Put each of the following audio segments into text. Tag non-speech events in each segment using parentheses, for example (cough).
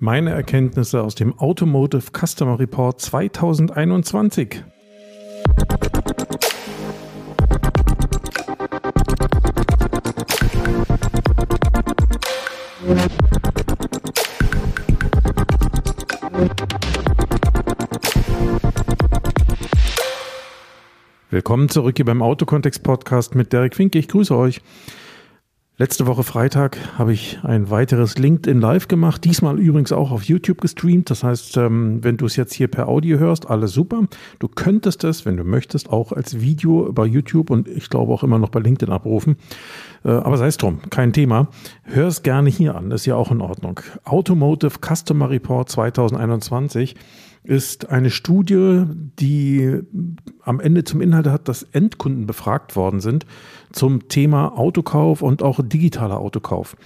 Meine Erkenntnisse aus dem Automotive Customer Report 2021. Willkommen zurück hier beim Autokontext Podcast mit Derek Finke. Ich grüße euch. Letzte Woche Freitag habe ich ein weiteres LinkedIn Live gemacht, diesmal übrigens auch auf YouTube gestreamt. Das heißt, ähm, wenn du es jetzt hier per Audio hörst, alles super. Du könntest es, wenn du möchtest, auch als Video bei YouTube und ich glaube auch immer noch bei LinkedIn abrufen. Äh, aber sei es drum, kein Thema. Hör es gerne hier an, ist ja auch in Ordnung. Automotive Customer Report 2021 ist eine Studie, die am Ende zum Inhalt hat, dass Endkunden befragt worden sind zum Thema Autokauf und auch digitaler Autokauf.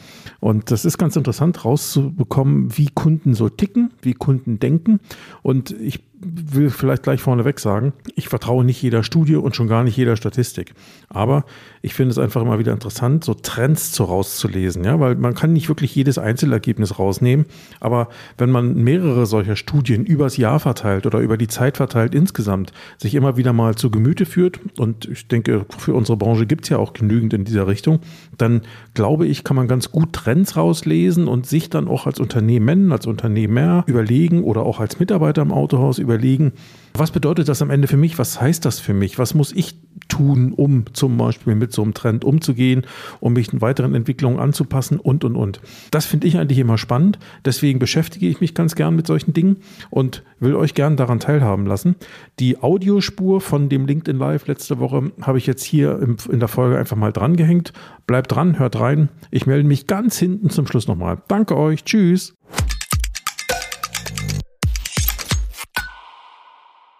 Und das ist ganz interessant rauszubekommen, wie Kunden so ticken, wie Kunden denken. Und ich will vielleicht gleich vorneweg sagen, ich vertraue nicht jeder Studie und schon gar nicht jeder Statistik. Aber ich finde es einfach immer wieder interessant, so Trends so rauszulesen, ja, weil man kann nicht wirklich jedes Einzelergebnis rausnehmen. Aber wenn man mehrere solcher Studien übers Jahr verteilt oder über die Zeit verteilt insgesamt sich immer wieder mal zu Gemüte führt, und ich denke, für unsere Branche gibt es ja auch genügend in dieser Richtung, dann glaube ich, kann man ganz gut Trends rauslesen und sich dann auch als Unternehmen, als Unternehmer überlegen oder auch als Mitarbeiter im Autohaus überlegen, überlegen, was bedeutet das am Ende für mich? Was heißt das für mich? Was muss ich tun, um zum Beispiel mit so einem Trend umzugehen, um mich in weiteren Entwicklungen anzupassen und, und, und. Das finde ich eigentlich immer spannend. Deswegen beschäftige ich mich ganz gern mit solchen Dingen und will euch gern daran teilhaben lassen. Die Audiospur von dem LinkedIn Live letzte Woche habe ich jetzt hier in der Folge einfach mal drangehängt. Bleibt dran, hört rein. Ich melde mich ganz hinten zum Schluss nochmal. Danke euch. Tschüss.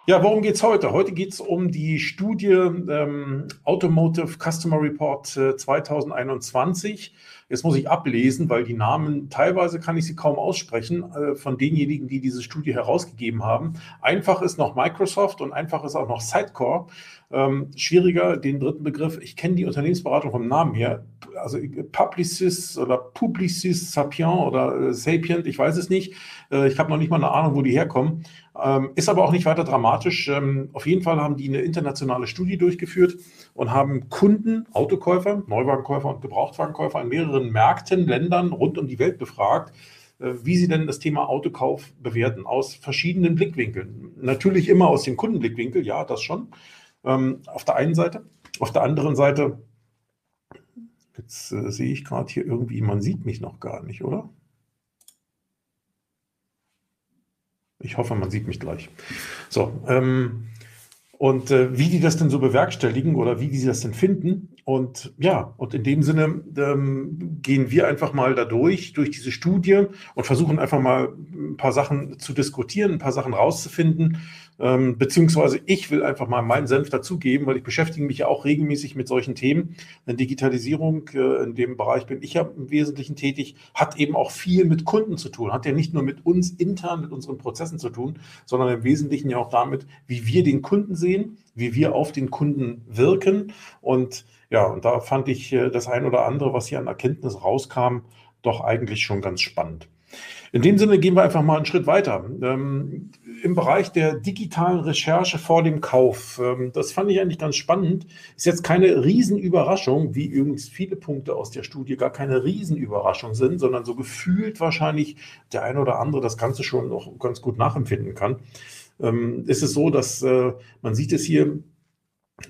Ja, worum geht's heute? Heute geht's um die Studie ähm, Automotive Customer Report äh, 2021. Jetzt muss ich ablesen, weil die Namen, teilweise kann ich sie kaum aussprechen, äh, von denjenigen, die diese Studie herausgegeben haben. Einfach ist noch Microsoft und einfach ist auch noch Sitecore. Ähm, schwieriger, den dritten Begriff, ich kenne die Unternehmensberatung vom Namen her, also Publicis oder Publicis Sapient oder äh, Sapient, ich weiß es nicht. Äh, ich habe noch nicht mal eine Ahnung, wo die herkommen. Ähm, ist aber auch nicht weiter dramatisch. Ähm, auf jeden Fall haben die eine internationale Studie durchgeführt und haben Kunden, Autokäufer, Neuwagenkäufer und Gebrauchtwagenkäufer in mehreren Märkten, Ländern rund um die Welt befragt, äh, wie sie denn das Thema Autokauf bewerten, aus verschiedenen Blickwinkeln. Natürlich immer aus dem Kundenblickwinkel, ja, das schon. Ähm, auf der einen Seite. Auf der anderen Seite, jetzt äh, sehe ich gerade hier irgendwie, man sieht mich noch gar nicht, oder? Ich hoffe, man sieht mich gleich. So, ähm, und äh, wie die das denn so bewerkstelligen oder wie die das denn finden. Und ja, und in dem Sinne ähm, gehen wir einfach mal da durch, durch diese Studie und versuchen einfach mal ein paar Sachen zu diskutieren, ein paar Sachen rauszufinden ähm, beziehungsweise ich will einfach mal meinen Senf dazugeben, weil ich beschäftige mich ja auch regelmäßig mit solchen Themen. Denn Digitalisierung, äh, in dem Bereich bin ich ja im Wesentlichen tätig, hat eben auch viel mit Kunden zu tun. Hat ja nicht nur mit uns intern, mit unseren Prozessen zu tun, sondern im Wesentlichen ja auch damit, wie wir den Kunden sehen, wie wir auf den Kunden wirken. Und ja, und da fand ich äh, das ein oder andere, was hier an Erkenntnis rauskam, doch eigentlich schon ganz spannend. In dem Sinne gehen wir einfach mal einen Schritt weiter. Ähm, Im Bereich der digitalen Recherche vor dem Kauf, ähm, das fand ich eigentlich ganz spannend. Ist jetzt keine Riesenüberraschung, wie übrigens viele Punkte aus der Studie gar keine Riesenüberraschung sind, sondern so gefühlt wahrscheinlich der eine oder andere das Ganze schon noch ganz gut nachempfinden kann. Ähm, ist es so, dass äh, man sieht es hier,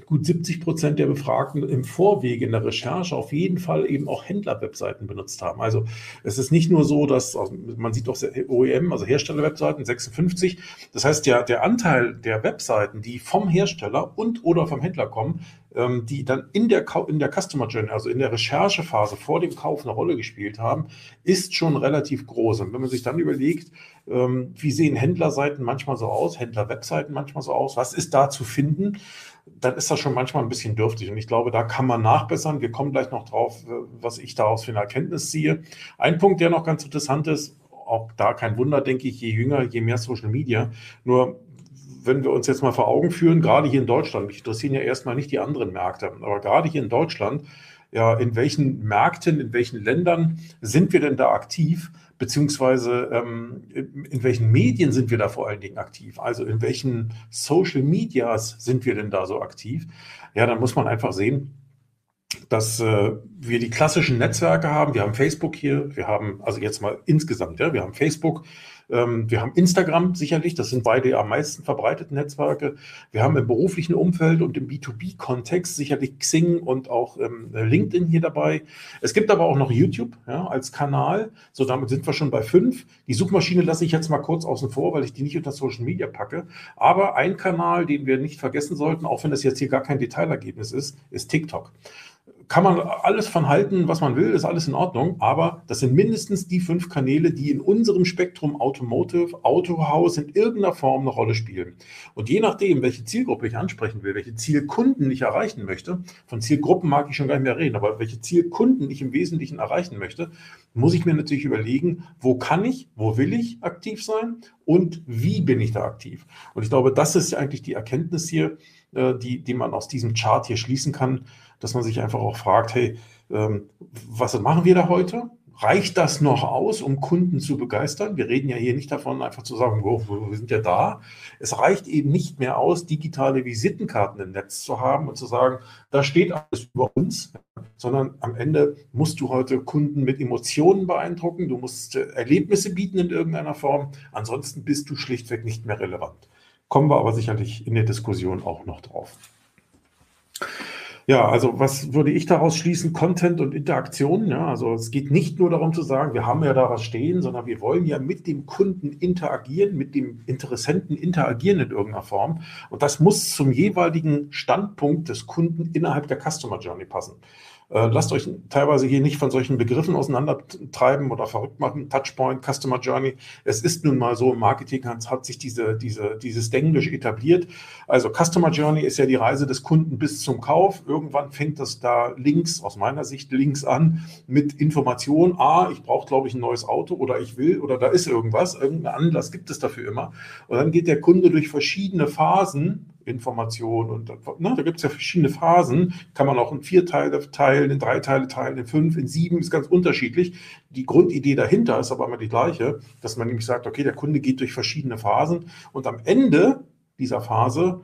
gut 70 Prozent der Befragten im Vorwege in der Recherche auf jeden Fall eben auch Händlerwebseiten benutzt haben. Also es ist nicht nur so, dass also man sieht auch OEM, also Herstellerwebseiten 56. Das heißt, der, der Anteil der Webseiten, die vom Hersteller und oder vom Händler kommen, ähm, die dann in der, in der Customer Journey, also in der Recherchephase vor dem Kauf eine Rolle gespielt haben, ist schon relativ groß. Und wenn man sich dann überlegt, ähm, wie sehen Händlerseiten manchmal so aus, Händlerwebseiten manchmal so aus, was ist da zu finden, dann ist das schon manchmal ein bisschen dürftig. Und ich glaube, da kann man nachbessern. Wir kommen gleich noch drauf, was ich daraus für eine Erkenntnis ziehe. Ein Punkt, der noch ganz interessant ist, auch da kein Wunder, denke ich, je jünger, je mehr Social Media. Nur wenn wir uns jetzt mal vor Augen führen, gerade hier in Deutschland, mich interessieren ja erstmal nicht die anderen Märkte, aber gerade hier in Deutschland, ja, in welchen Märkten, in welchen Ländern sind wir denn da aktiv? beziehungsweise ähm, in welchen Medien sind wir da vor allen Dingen aktiv? Also in welchen Social Medias sind wir denn da so aktiv? Ja, dann muss man einfach sehen, dass äh, wir die klassischen Netzwerke haben. Wir haben Facebook hier, wir haben also jetzt mal insgesamt, ja, wir haben Facebook, ähm, wir haben Instagram sicherlich, das sind beide am meisten verbreiteten Netzwerke. Wir haben im beruflichen Umfeld und im B2B-Kontext sicherlich Xing und auch ähm, LinkedIn hier dabei. Es gibt aber auch noch YouTube ja, als Kanal. So, damit sind wir schon bei fünf. Die Suchmaschine lasse ich jetzt mal kurz außen vor, weil ich die nicht unter Social Media packe. Aber ein Kanal, den wir nicht vergessen sollten, auch wenn das jetzt hier gar kein Detailergebnis ist, ist TikTok kann man alles von halten, was man will, ist alles in Ordnung, aber das sind mindestens die fünf Kanäle, die in unserem Spektrum Automotive, Autohaus in irgendeiner Form eine Rolle spielen. Und je nachdem, welche Zielgruppe ich ansprechen will, welche Zielkunden ich erreichen möchte, von Zielgruppen mag ich schon gar nicht mehr reden, aber welche Zielkunden ich im Wesentlichen erreichen möchte, muss ich mir natürlich überlegen, wo kann ich, wo will ich aktiv sein und wie bin ich da aktiv. Und ich glaube, das ist eigentlich die Erkenntnis hier, äh, die, die man aus diesem Chart hier schließen kann dass man sich einfach auch fragt, hey, ähm, was machen wir da heute? Reicht das noch aus, um Kunden zu begeistern? Wir reden ja hier nicht davon, einfach zu sagen, wir sind ja da. Es reicht eben nicht mehr aus, digitale Visitenkarten im Netz zu haben und zu sagen, da steht alles über uns, sondern am Ende musst du heute Kunden mit Emotionen beeindrucken, du musst äh, Erlebnisse bieten in irgendeiner Form, ansonsten bist du schlichtweg nicht mehr relevant. Kommen wir aber sicherlich in der Diskussion auch noch drauf. Ja, also was würde ich daraus schließen? Content und Interaktion. Ja, also es geht nicht nur darum zu sagen, wir haben ja da was stehen, sondern wir wollen ja mit dem Kunden interagieren, mit dem Interessenten interagieren in irgendeiner Form. Und das muss zum jeweiligen Standpunkt des Kunden innerhalb der Customer Journey passen. Äh, lasst euch teilweise hier nicht von solchen Begriffen auseinandertreiben oder verrückt machen. Touchpoint, Customer Journey. Es ist nun mal so, im Marketing hat, sich diese, diese, dieses Denglisch etabliert. Also Customer Journey ist ja die Reise des Kunden bis zum Kauf. Irgendwann fängt das da links, aus meiner Sicht links an, mit Information. Ah, ich brauche, glaube ich, ein neues Auto oder ich will oder da ist irgendwas. Irgendein Anlass gibt es dafür immer. Und dann geht der Kunde durch verschiedene Phasen Information und ne, da gibt es ja verschiedene Phasen, kann man auch in vier Teile teilen, in drei Teile teilen, in fünf, in sieben, ist ganz unterschiedlich. Die Grundidee dahinter ist aber immer die gleiche, dass man nämlich sagt, okay, der Kunde geht durch verschiedene Phasen und am Ende dieser Phase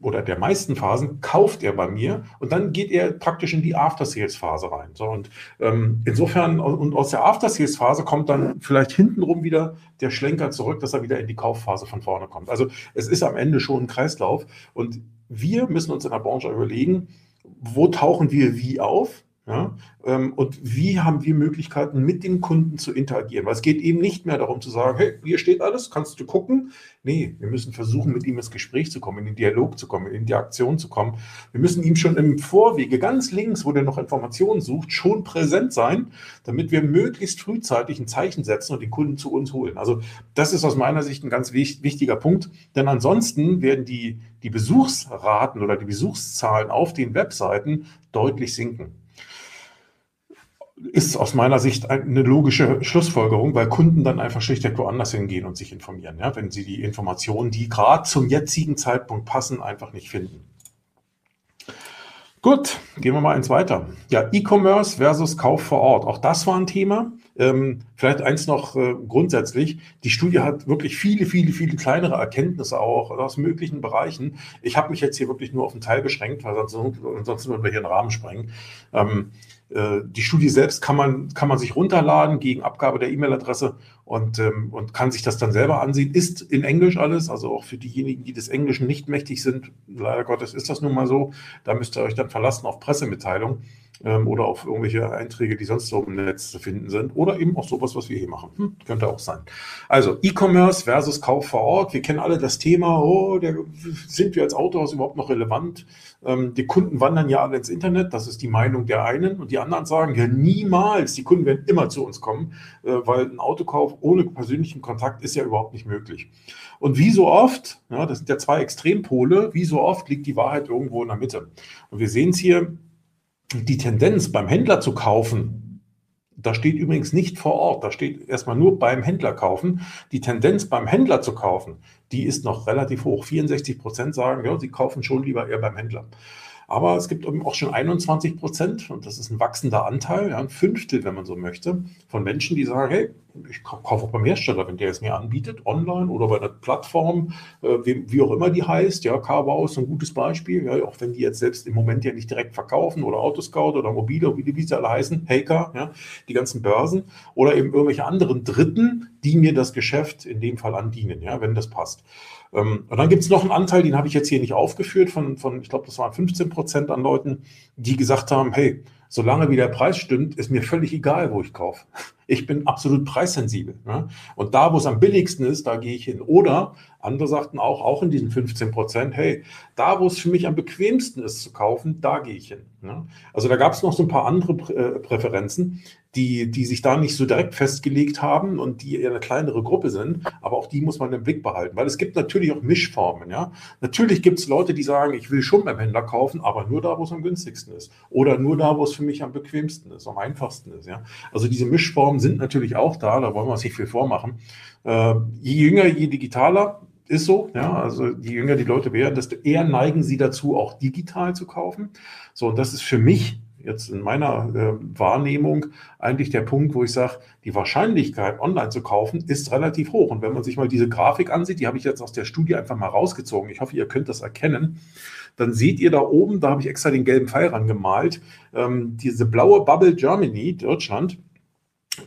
oder der meisten Phasen kauft er bei mir und dann geht er praktisch in die After-Sales-Phase rein. So, und ähm, insofern, und aus der After-Sales-Phase kommt dann vielleicht hintenrum wieder der Schlenker zurück, dass er wieder in die Kaufphase von vorne kommt. Also es ist am Ende schon ein Kreislauf und wir müssen uns in der Branche überlegen, wo tauchen wir wie auf? Ja? Ähm, und wie haben wir Möglichkeiten, mit dem Kunden zu interagieren? Weil es geht eben nicht mehr darum zu sagen, hey, hier steht alles, kannst du gucken. Nee, wir müssen versuchen, mit ihm ins Gespräch zu kommen, in den Dialog zu kommen, in die Interaktion zu kommen. Wir müssen ihm schon im Vorwege, ganz links, wo der noch Informationen sucht, schon präsent sein, damit wir möglichst frühzeitig ein Zeichen setzen und den Kunden zu uns holen. Also das ist aus meiner Sicht ein ganz wichtiger Punkt, denn ansonsten werden die, die Besuchsraten oder die Besuchszahlen auf den Webseiten deutlich sinken ist aus meiner Sicht eine logische Schlussfolgerung, weil Kunden dann einfach schlichtweg woanders hingehen und sich informieren, ja, wenn sie die Informationen, die gerade zum jetzigen Zeitpunkt passen, einfach nicht finden. Gut, gehen wir mal eins weiter. Ja, E-Commerce versus Kauf vor Ort. Auch das war ein Thema. Ähm, vielleicht eins noch äh, grundsätzlich. Die Studie hat wirklich viele, viele, viele kleinere Erkenntnisse auch aus möglichen Bereichen. Ich habe mich jetzt hier wirklich nur auf einen Teil beschränkt, weil sonst, sonst würden wir hier einen Rahmen sprengen. Ähm, äh, die Studie selbst kann man, kann man sich runterladen gegen Abgabe der E-Mail-Adresse und, ähm, und kann sich das dann selber ansehen. Ist in Englisch alles, also auch für diejenigen, die des Englischen nicht mächtig sind. Leider Gottes ist das nun mal so. Da müsst ihr euch dann verlassen auf Pressemitteilungen ähm, oder auf irgendwelche Einträge, die sonst so im Netz zu finden sind. Oder eben auch sowas, was wir hier machen. Hm, könnte auch sein. Also E-Commerce versus Kauf vor Ort. Wir kennen alle das Thema, oh, der, sind wir als Autohaus überhaupt noch relevant? Ähm, die Kunden wandern ja alle ins Internet, das ist die Meinung der einen. Und die anderen sagen, ja niemals, die Kunden werden immer zu uns kommen, äh, weil ein Autokauf ohne persönlichen Kontakt ist ja überhaupt nicht möglich. Und wie so oft, ja, das sind ja zwei Extrempole, wie so oft liegt die Wahrheit irgendwo in der Mitte. Und wir sehen es hier, die Tendenz beim Händler zu kaufen, da steht übrigens nicht vor Ort, da steht erstmal nur beim Händler kaufen. Die Tendenz beim Händler zu kaufen, die ist noch relativ hoch. 64 Prozent sagen, ja, sie kaufen schon lieber eher beim Händler. Aber es gibt eben auch schon 21 Prozent, und das ist ein wachsender Anteil, ja, ein Fünftel, wenn man so möchte, von Menschen, die sagen, hey, ich kaufe auch beim Hersteller, wenn der es mir anbietet, online oder bei einer Plattform, äh, wie, wie, auch immer die heißt. Ja, Carwow ist ein gutes Beispiel, ja, auch wenn die jetzt selbst im Moment ja nicht direkt verkaufen oder Autoscout oder Mobile, wie die, wie alle heißen, Haker, ja, die ganzen Börsen oder eben irgendwelche anderen Dritten, die mir das Geschäft in dem Fall andienen, ja, wenn das passt. Ähm, und dann gibt es noch einen Anteil, den habe ich jetzt hier nicht aufgeführt, von, von ich glaube, das waren 15 Prozent an Leuten, die gesagt haben, hey, solange wie der Preis stimmt, ist mir völlig egal, wo ich kaufe. Ich bin absolut preissensibel. Ne? Und da, wo es am billigsten ist, da gehe ich hin. Oder andere sagten auch, auch in diesen 15 Prozent, hey, da, wo es für mich am bequemsten ist zu kaufen, da gehe ich hin. Ne? Also da gab es noch so ein paar andere äh, Präferenzen, die, die sich da nicht so direkt festgelegt haben und die eher eine kleinere Gruppe sind. Aber auch die muss man im Blick behalten, weil es gibt natürlich auch Mischformen. Ja? Natürlich gibt es Leute, die sagen, ich will schon beim Händler kaufen, aber nur da, wo es am günstigsten ist. Oder nur da, wo es für mich am bequemsten ist, am einfachsten ist. Ja? Also diese Mischformen sind natürlich auch da, da wollen wir uns nicht viel vormachen. Äh, je jünger, je digitaler, ist so, ja. Also je jünger die Leute werden, desto eher neigen sie dazu, auch digital zu kaufen. So, und das ist für mich jetzt in meiner äh, Wahrnehmung eigentlich der Punkt, wo ich sage, die Wahrscheinlichkeit, online zu kaufen, ist relativ hoch. Und wenn man sich mal diese Grafik ansieht, die habe ich jetzt aus der Studie einfach mal rausgezogen. Ich hoffe, ihr könnt das erkennen. Dann seht ihr da oben, da habe ich extra den gelben Pfeil rangemalt, ähm, diese blaue Bubble Germany, Deutschland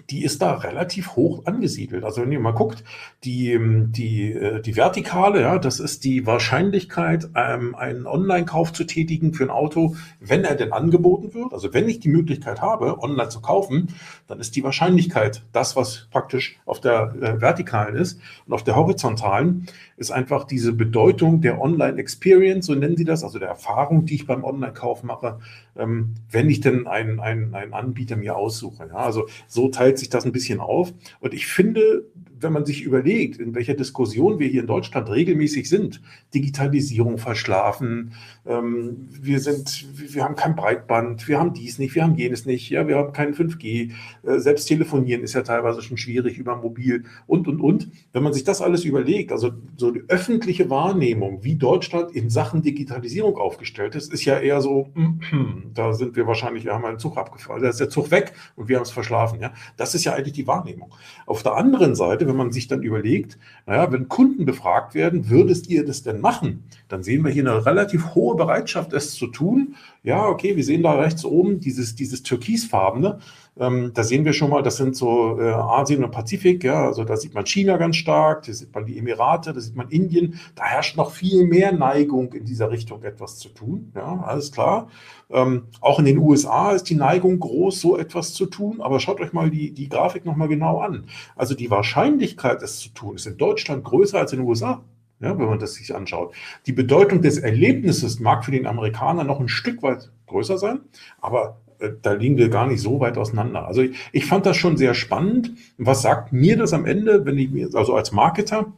die ist da relativ hoch angesiedelt. Also wenn ihr mal guckt, die, die, äh, die Vertikale, ja, das ist die Wahrscheinlichkeit, ähm, einen Online-Kauf zu tätigen für ein Auto, wenn er denn angeboten wird. Also wenn ich die Möglichkeit habe, online zu kaufen, dann ist die Wahrscheinlichkeit das, was praktisch auf der äh, Vertikalen ist und auf der Horizontalen ist einfach diese Bedeutung der Online-Experience, so nennen sie das, also der Erfahrung, die ich beim Online-Kauf mache, ähm, wenn ich denn einen, einen, einen Anbieter mir aussuche. Ja, also so teilt sich das ein bisschen auf. Und ich finde, wenn man sich überlegt, in welcher Diskussion wir hier in Deutschland regelmäßig sind, Digitalisierung verschlafen, ähm, wir sind, wir haben kein Breitband, wir haben dies nicht, wir haben jenes nicht, ja, wir haben kein 5G, äh, selbst telefonieren ist ja teilweise schon schwierig über mobil und, und, und. Wenn man sich das alles überlegt, also so die öffentliche Wahrnehmung, wie Deutschland in Sachen Digitalisierung aufgestellt ist, ist ja eher so, (clears throat) da sind wir wahrscheinlich, wir haben einen Zug abgefahren, da ist der Zug weg und wir haben es verschlafen, ja. Das ist ja eigentlich die Wahrnehmung. Auf der anderen Seite, wenn man sich dann überlegt, naja, wenn Kunden befragt werden, würdest ihr das denn machen? Dann sehen wir hier eine relativ hohe Bereitschaft, es zu tun. Ja, okay, wir sehen da rechts oben dieses, dieses türkisfarbene. Ähm, da sehen wir schon mal, das sind so äh, Asien und Pazifik, ja, also da sieht man China ganz stark, da sieht man die Emirate, da sieht man Indien. Da herrscht noch viel mehr Neigung in dieser Richtung etwas zu tun, ja, alles klar. Ähm, auch in den USA ist die Neigung groß, so etwas zu tun, aber schaut euch mal die, die Grafik nochmal genau an. Also die Wahrscheinlichkeit, es zu tun, ist in Deutschland größer als in den USA. Ja, wenn man das sich anschaut. Die Bedeutung des Erlebnisses mag für den Amerikaner noch ein Stück weit größer sein, aber da liegen wir gar nicht so weit auseinander. Also ich, ich fand das schon sehr spannend. Was sagt mir das am Ende, wenn ich mir, also als Marketer,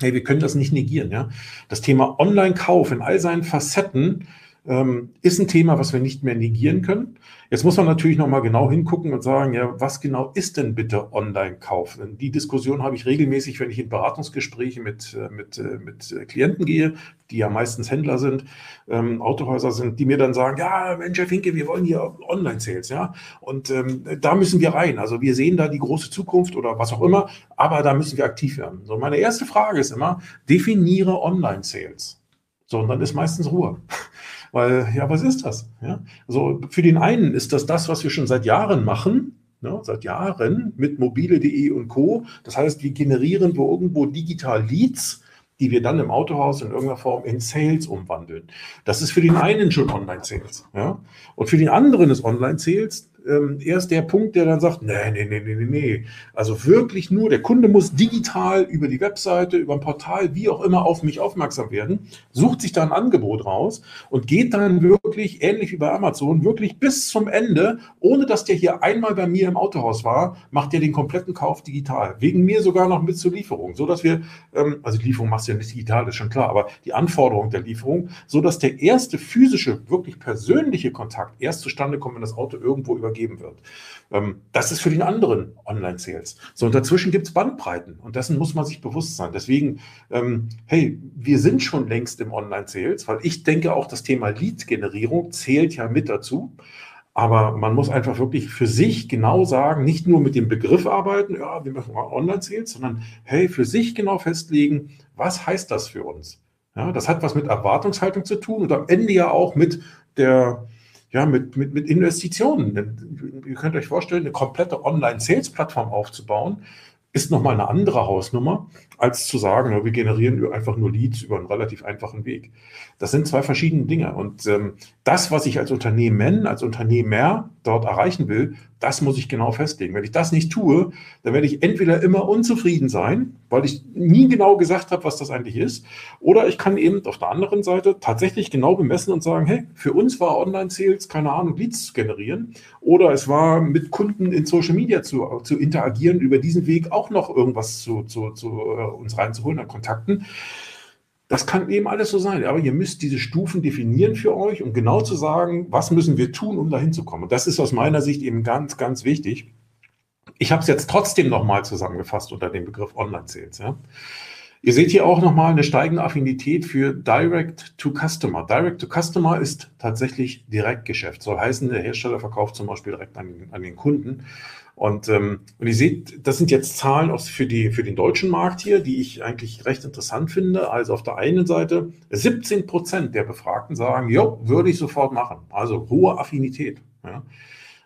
hey, wir können das nicht negieren, ja. Das Thema Online-Kauf in all seinen Facetten ähm, ist ein Thema, was wir nicht mehr negieren können. Jetzt muss man natürlich nochmal genau hingucken und sagen, ja, was genau ist denn bitte Online-Kauf? Die Diskussion habe ich regelmäßig, wenn ich in Beratungsgespräche mit, äh, mit, äh, mit Klienten gehe, die ja meistens Händler sind, ähm, Autohäuser sind, die mir dann sagen, ja, Mensch, Herr Finke, wir wollen hier Online-Sales, ja, und ähm, da müssen wir rein. Also wir sehen da die große Zukunft oder was auch immer, aber da müssen wir aktiv werden. So, meine erste Frage ist immer, definiere Online-Sales. So, und dann ist meistens Ruhe. Weil, ja, was ist das? Ja? Also für den einen ist das das, was wir schon seit Jahren machen, ne, seit Jahren mit mobile.de und Co. Das heißt, wir generieren wo irgendwo digital Leads, die wir dann im Autohaus in irgendeiner Form in Sales umwandeln. Das ist für den einen schon Online-Sales. Ja? Und für den anderen ist Online-Sales ähm, erst der Punkt, der dann sagt, nee, nee, nee, nee, nee. Also wirklich nur, der Kunde muss digital über die Webseite, über ein Portal, wie auch immer, auf mich aufmerksam werden, sucht sich da ein Angebot raus und geht dann wirklich, ähnlich wie bei Amazon, wirklich bis zum Ende, ohne dass der hier einmal bei mir im Autohaus war, macht der den kompletten Kauf digital. Wegen mir sogar noch mit zur Lieferung, so dass wir, ähm, also die Lieferung machst du ja nicht digital, ist schon klar, aber die Anforderung der Lieferung, so dass der erste physische, wirklich persönliche Kontakt erst zustande kommt, wenn das Auto irgendwo über übergeben wird. Ähm, das ist für den anderen Online-Sales. So, und dazwischen gibt es Bandbreiten und dessen muss man sich bewusst sein. Deswegen, ähm, hey, wir sind schon längst im Online-Sales, weil ich denke auch, das Thema Lead-Generierung zählt ja mit dazu. Aber man muss einfach wirklich für sich genau sagen, nicht nur mit dem Begriff arbeiten, ja, wir machen Online-Sales, sondern hey, für sich genau festlegen, was heißt das für uns? Ja, das hat was mit Erwartungshaltung zu tun und am Ende ja auch mit der, ja, mit, mit, mit Investitionen. Ihr könnt euch vorstellen, eine komplette Online-Sales-Plattform aufzubauen, ist nochmal eine andere Hausnummer, als zu sagen, wir generieren einfach nur Leads über einen relativ einfachen Weg. Das sind zwei verschiedene Dinge. Und ähm, das, was ich als Unternehmen, als Unternehmer dort erreichen will, das muss ich genau festlegen. Wenn ich das nicht tue, dann werde ich entweder immer unzufrieden sein, weil ich nie genau gesagt habe, was das eigentlich ist, oder ich kann eben auf der anderen Seite tatsächlich genau bemessen und sagen, hey, für uns war Online-Sales, keine Ahnung, Leads zu generieren, oder es war mit Kunden in Social Media zu, zu interagieren, über diesen Weg auch noch irgendwas zu, zu, zu äh, uns reinzuholen an Kontakten. Das kann eben alles so sein, aber ihr müsst diese Stufen definieren für euch, um genau zu sagen, was müssen wir tun, um dahin zu kommen. Und das ist aus meiner Sicht eben ganz, ganz wichtig. Ich habe es jetzt trotzdem nochmal zusammengefasst unter dem Begriff Online-Sales. Ja. Ihr seht hier auch nochmal eine steigende Affinität für Direct to Customer. Direct to Customer ist tatsächlich Direktgeschäft. Soll heißen, der Hersteller verkauft zum Beispiel direkt an, an den Kunden. Und, ähm, und ihr seht, das sind jetzt Zahlen auch für, die, für den deutschen Markt hier, die ich eigentlich recht interessant finde. Also auf der einen Seite 17 Prozent der Befragten sagen, ja, würde ich sofort machen. Also hohe Affinität. Ja.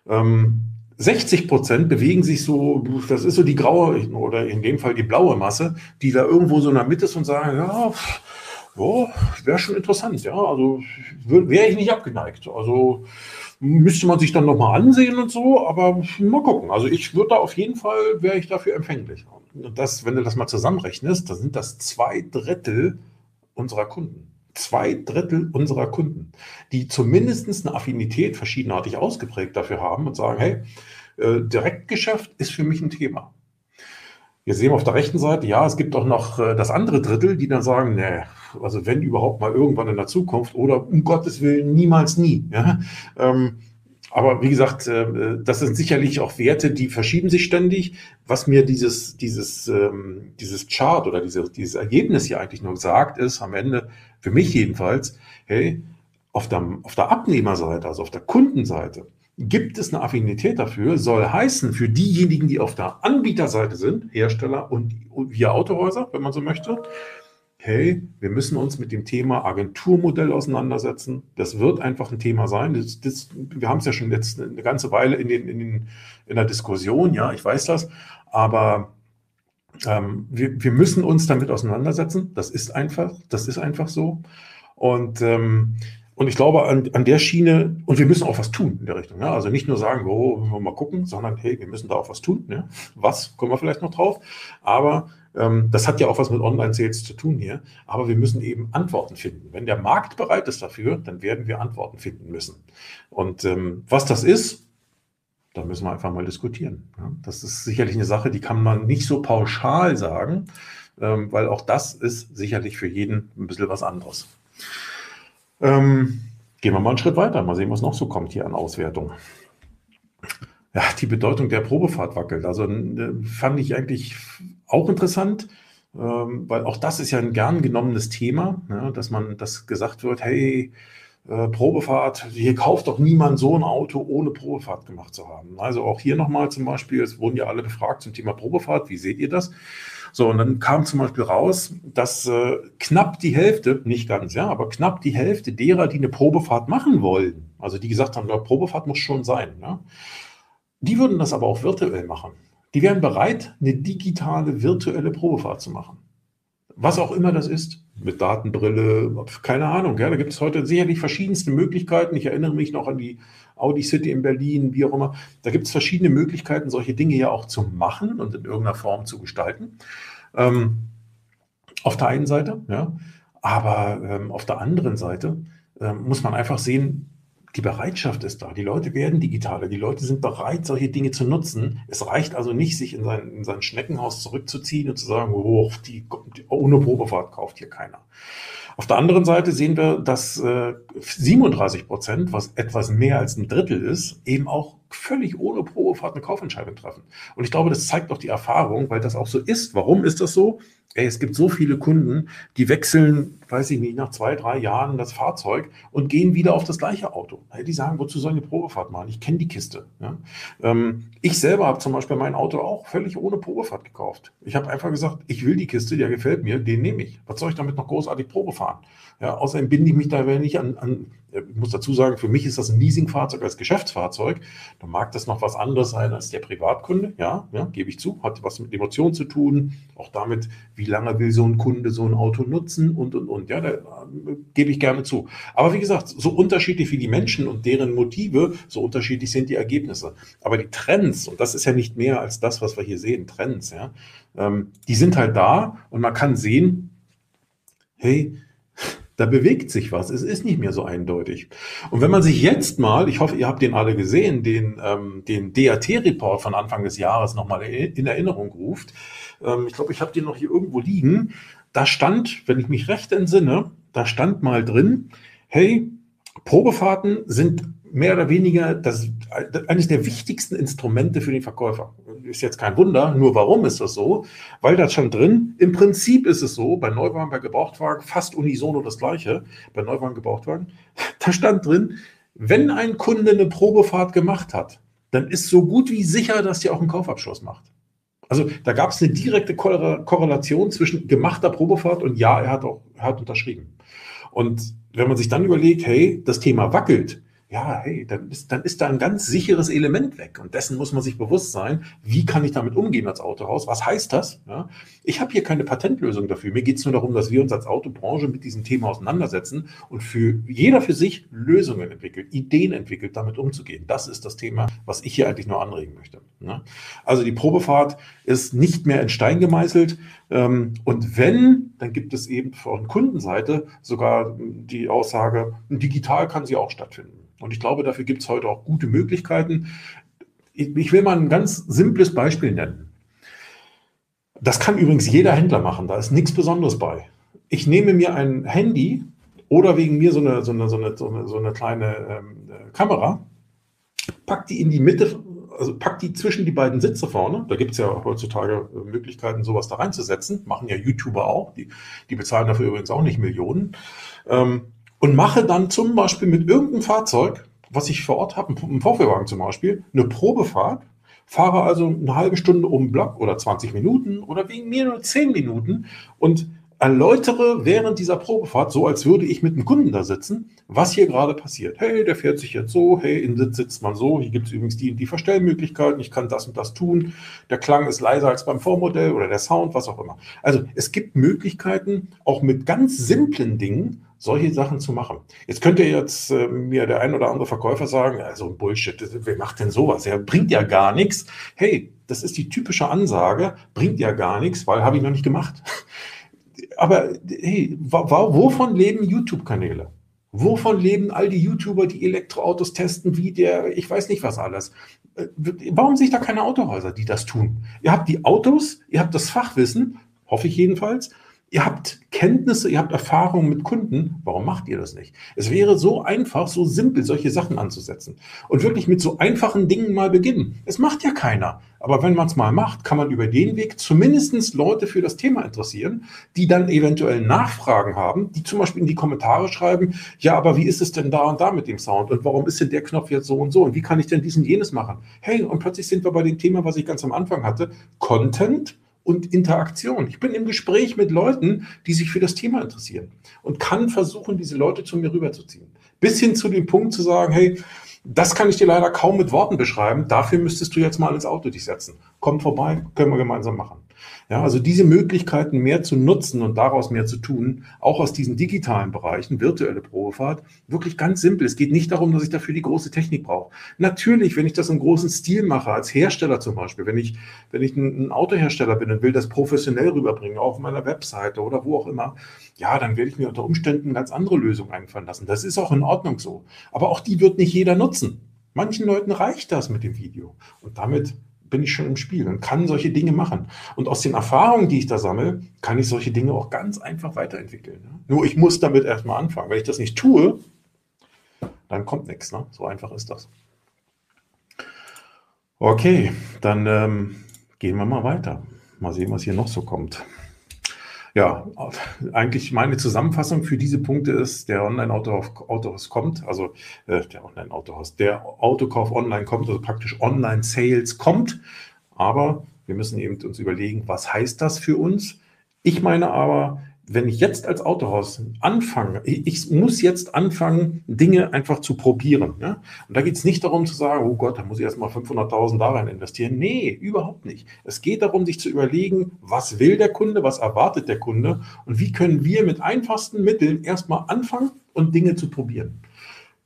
Ähm, 60 Prozent bewegen sich so, das ist so die graue oder in dem Fall die blaue Masse, die da irgendwo so in der Mitte ist und sagen, ja, ja wäre schon interessant, ja, also wäre ich nicht abgeneigt. Also müsste man sich dann nochmal ansehen und so, aber mal gucken. Also ich würde da auf jeden Fall, wäre ich dafür empfänglich. Und das, wenn du das mal zusammenrechnest, dann sind das zwei Drittel unserer Kunden. Zwei Drittel unserer Kunden, die zumindest eine Affinität verschiedenartig ausgeprägt dafür haben und sagen, hey, äh, Direktgeschäft ist für mich ein Thema. Wir sehen auf der rechten Seite, ja, es gibt auch noch äh, das andere Drittel, die dann sagen, nee, also wenn überhaupt mal irgendwann in der Zukunft oder um Gottes Willen niemals nie. Ja? Ähm, aber wie gesagt, äh, das sind sicherlich auch Werte, die verschieben sich ständig. Was mir dieses, dieses, ähm, dieses Chart oder diese, dieses Ergebnis hier eigentlich nur sagt, ist am Ende, für mich jedenfalls, hey, auf der, auf der Abnehmerseite, also auf der Kundenseite, gibt es eine Affinität dafür, soll heißen, für diejenigen, die auf der Anbieterseite sind, Hersteller und, wir Autohäuser, wenn man so möchte, hey, wir müssen uns mit dem Thema Agenturmodell auseinandersetzen. Das wird einfach ein Thema sein. Das, das, wir haben es ja schon jetzt eine ganze Weile in, den, in, den, in der Diskussion, ja, ich weiß das, aber ähm, wir, wir müssen uns damit auseinandersetzen. Das ist einfach, das ist einfach so. Und ähm, und ich glaube, an, an der Schiene, und wir müssen auch was tun in der Richtung. Ja? Also nicht nur sagen, oh, mal gucken, sondern hey, wir müssen da auch was tun. Ja? Was, kommen wir vielleicht noch drauf. Aber ähm, das hat ja auch was mit Online-Sales zu tun hier. Aber wir müssen eben Antworten finden. Wenn der Markt bereit ist dafür, dann werden wir Antworten finden müssen. Und ähm, was das ist, da müssen wir einfach mal diskutieren. Ja? Das ist sicherlich eine Sache, die kann man nicht so pauschal sagen, ähm, weil auch das ist sicherlich für jeden ein bisschen was anderes. Ähm, gehen wir mal einen Schritt weiter, mal sehen, was noch so kommt hier an Auswertung. Ja, die Bedeutung der Probefahrt wackelt. Also äh, fand ich eigentlich auch interessant, ähm, weil auch das ist ja ein gern genommenes Thema, ne, dass man das gesagt wird, hey, äh, Probefahrt, hier kauft doch niemand so ein Auto, ohne Probefahrt gemacht zu haben. Also auch hier nochmal zum Beispiel, es wurden ja alle befragt zum Thema Probefahrt, wie seht ihr das? So, und dann kam zum Beispiel raus, dass äh, knapp die Hälfte, nicht ganz, ja, aber knapp die Hälfte derer, die eine Probefahrt machen wollen, also die gesagt haben, ja, Probefahrt muss schon sein, ja, die würden das aber auch virtuell machen. Die wären bereit, eine digitale, virtuelle Probefahrt zu machen. Was auch immer das ist, mit Datenbrille, keine Ahnung. Ja, da gibt es heute sicherlich verschiedenste Möglichkeiten. Ich erinnere mich noch an die Audi City in Berlin, wie auch immer. Da gibt es verschiedene Möglichkeiten, solche Dinge ja auch zu machen und in irgendeiner Form zu gestalten. Ähm, auf der einen Seite, ja. Aber ähm, auf der anderen Seite ähm, muss man einfach sehen, die Bereitschaft ist da. Die Leute werden digitaler. Die Leute sind bereit, solche Dinge zu nutzen. Es reicht also nicht, sich in sein, in sein Schneckenhaus zurückzuziehen und zu sagen, oh, die, ohne Probefahrt kauft hier keiner. Auf der anderen Seite sehen wir, dass äh, 37 Prozent, was etwas mehr als ein Drittel ist, eben auch völlig ohne Probefahrt eine Kaufentscheidung treffen. Und ich glaube, das zeigt doch die Erfahrung, weil das auch so ist. Warum ist das so? Ey, es gibt so viele Kunden, die wechseln, weiß ich nicht, nach zwei, drei Jahren das Fahrzeug und gehen wieder auf das gleiche Auto. Die sagen, wozu soll eine Probefahrt machen? Ich kenne die Kiste. Ja? Ähm, ich selber habe zum Beispiel mein Auto auch völlig ohne Probefahrt gekauft. Ich habe einfach gesagt, ich will die Kiste, der gefällt mir, den nehme ich. Was soll ich damit noch großartig Probe fahren? Ja, außerdem binde ich mich da nicht an, an, ich muss dazu sagen, für mich ist das ein Leasingfahrzeug als Geschäftsfahrzeug. Da mag das noch was anderes sein als der Privatkunde. Ja, ja, gebe ich zu. Hat was mit Emotionen zu tun. Auch damit, wie lange will so ein Kunde so ein Auto nutzen und, und, und. Ja, da äh, gebe ich gerne zu. Aber wie gesagt, so unterschiedlich wie die Menschen und deren Motive, so unterschiedlich sind die Ergebnisse. Aber die Trends, und das ist ja nicht mehr als das, was wir hier sehen, Trends, ja, ähm, die sind halt da und man kann sehen, hey, da bewegt sich was. Es ist nicht mehr so eindeutig. Und wenn man sich jetzt mal, ich hoffe, ihr habt den alle gesehen, den, ähm, den DAT-Report von Anfang des Jahres nochmal in Erinnerung ruft, ähm, ich glaube, ich habe den noch hier irgendwo liegen, da stand, wenn ich mich recht entsinne, da stand mal drin, hey, Probefahrten sind mehr oder weniger das, eines der wichtigsten Instrumente für den Verkäufer. Ist jetzt kein Wunder, nur warum ist das so? Weil da schon drin, im Prinzip ist es so, bei Neuwagen, bei Gebrauchtwagen, fast unisono das gleiche, bei Neuwagen, Gebrauchtwagen, (laughs) da stand drin, wenn ein Kunde eine Probefahrt gemacht hat, dann ist so gut wie sicher, dass der auch einen Kaufabschluss macht. Also da gab es eine direkte Korrelation zwischen gemachter Probefahrt und ja, er hat auch er hat unterschrieben. Und wenn man sich dann überlegt, hey, das Thema wackelt, ja, hey, dann ist, dann ist da ein ganz sicheres Element weg. Und dessen muss man sich bewusst sein. Wie kann ich damit umgehen als Autohaus? Was heißt das? Ja, ich habe hier keine Patentlösung dafür. Mir geht es nur darum, dass wir uns als Autobranche mit diesem Thema auseinandersetzen und für jeder für sich Lösungen entwickelt, Ideen entwickelt, damit umzugehen. Das ist das Thema, was ich hier eigentlich nur anregen möchte. Ja, also die Probefahrt ist nicht mehr in Stein gemeißelt. Ähm, und wenn, dann gibt es eben von Kundenseite sogar die Aussage, digital kann sie auch stattfinden. Und ich glaube, dafür gibt es heute auch gute Möglichkeiten. Ich will mal ein ganz simples Beispiel nennen. Das kann übrigens jeder Händler machen, da ist nichts Besonderes bei. Ich nehme mir ein Handy oder wegen mir so eine, so eine, so eine, so eine, kleine ähm, Kamera, pack die in die Mitte, also pack die zwischen die beiden Sitze vorne. Da gibt es ja heutzutage äh, Möglichkeiten, sowas da reinzusetzen. Machen ja YouTuber auch. Die, die bezahlen dafür übrigens auch nicht Millionen. Ähm, und mache dann zum Beispiel mit irgendeinem Fahrzeug, was ich vor Ort habe, einem VW-Wagen zum Beispiel, eine Probefahrt, fahre also eine halbe Stunde um den Block oder 20 Minuten oder wegen mir nur 10 Minuten und erläutere während dieser Probefahrt, so als würde ich mit einem Kunden da sitzen, was hier gerade passiert. Hey, der fährt sich jetzt so, hey, in Sitz sitzt man so, hier gibt es übrigens die, die Verstellmöglichkeiten, ich kann das und das tun, der Klang ist leiser als beim Vormodell oder der Sound, was auch immer. Also es gibt Möglichkeiten, auch mit ganz simplen Dingen solche Sachen zu machen. Jetzt könnte jetzt äh, mir der ein oder andere Verkäufer sagen, so ein Bullshit, wer macht denn sowas? Ja, bringt ja gar nichts. Hey, das ist die typische Ansage, bringt ja gar nichts, weil habe ich noch nicht gemacht. (laughs) Aber hey, wovon leben YouTube-Kanäle? Wovon leben all die YouTuber, die Elektroautos testen, wie der, ich weiß nicht was alles? Äh, warum sehe ich da keine Autohäuser, die das tun? Ihr habt die Autos, ihr habt das Fachwissen, hoffe ich jedenfalls, Ihr habt Kenntnisse, ihr habt Erfahrungen mit Kunden. Warum macht ihr das nicht? Es wäre so einfach, so simpel, solche Sachen anzusetzen. Und wirklich mit so einfachen Dingen mal beginnen. Es macht ja keiner. Aber wenn man es mal macht, kann man über den Weg zumindest Leute für das Thema interessieren, die dann eventuell Nachfragen haben, die zum Beispiel in die Kommentare schreiben, ja, aber wie ist es denn da und da mit dem Sound? Und warum ist denn der Knopf jetzt so und so? Und wie kann ich denn diesen jenes machen? Hey, und plötzlich sind wir bei dem Thema, was ich ganz am Anfang hatte. Content und Interaktion. Ich bin im Gespräch mit Leuten, die sich für das Thema interessieren und kann versuchen, diese Leute zu mir rüberzuziehen. Bis hin zu dem Punkt zu sagen, hey, das kann ich dir leider kaum mit Worten beschreiben. Dafür müsstest du jetzt mal ins Auto dich setzen. Komm vorbei, können wir gemeinsam machen. Ja, also diese Möglichkeiten mehr zu nutzen und daraus mehr zu tun, auch aus diesen digitalen Bereichen, virtuelle Probefahrt, wirklich ganz simpel. Es geht nicht darum, dass ich dafür die große Technik brauche. Natürlich, wenn ich das im großen Stil mache, als Hersteller zum Beispiel, wenn ich, wenn ich ein, Autohersteller bin und will das professionell rüberbringen, auch auf meiner Webseite oder wo auch immer, ja, dann werde ich mir unter Umständen ganz andere Lösungen einfallen lassen. Das ist auch in Ordnung so. Aber auch die wird nicht jeder nutzen. Manchen Leuten reicht das mit dem Video. Und damit bin ich schon im Spiel und kann solche Dinge machen. Und aus den Erfahrungen, die ich da sammle, kann ich solche Dinge auch ganz einfach weiterentwickeln. Ne? Nur ich muss damit erstmal anfangen. Wenn ich das nicht tue, dann kommt nichts. Ne? So einfach ist das. Okay, dann ähm, gehen wir mal weiter. Mal sehen, was hier noch so kommt. Ja, eigentlich meine Zusammenfassung für diese Punkte ist, der Online-Autohaus kommt, also äh, der Online-Autohaus, der Autokauf online kommt, also praktisch Online-Sales kommt. Aber wir müssen eben uns überlegen, was heißt das für uns? Ich meine aber, wenn ich jetzt als Autohaus anfange, ich, muss jetzt anfangen, Dinge einfach zu probieren. Ja? Und da geht es nicht darum zu sagen, oh Gott, da muss ich erstmal 500.000 da rein investieren. Nee, überhaupt nicht. Es geht darum, sich zu überlegen, was will der Kunde, was erwartet der Kunde und wie können wir mit einfachsten Mitteln erstmal anfangen und Dinge zu probieren.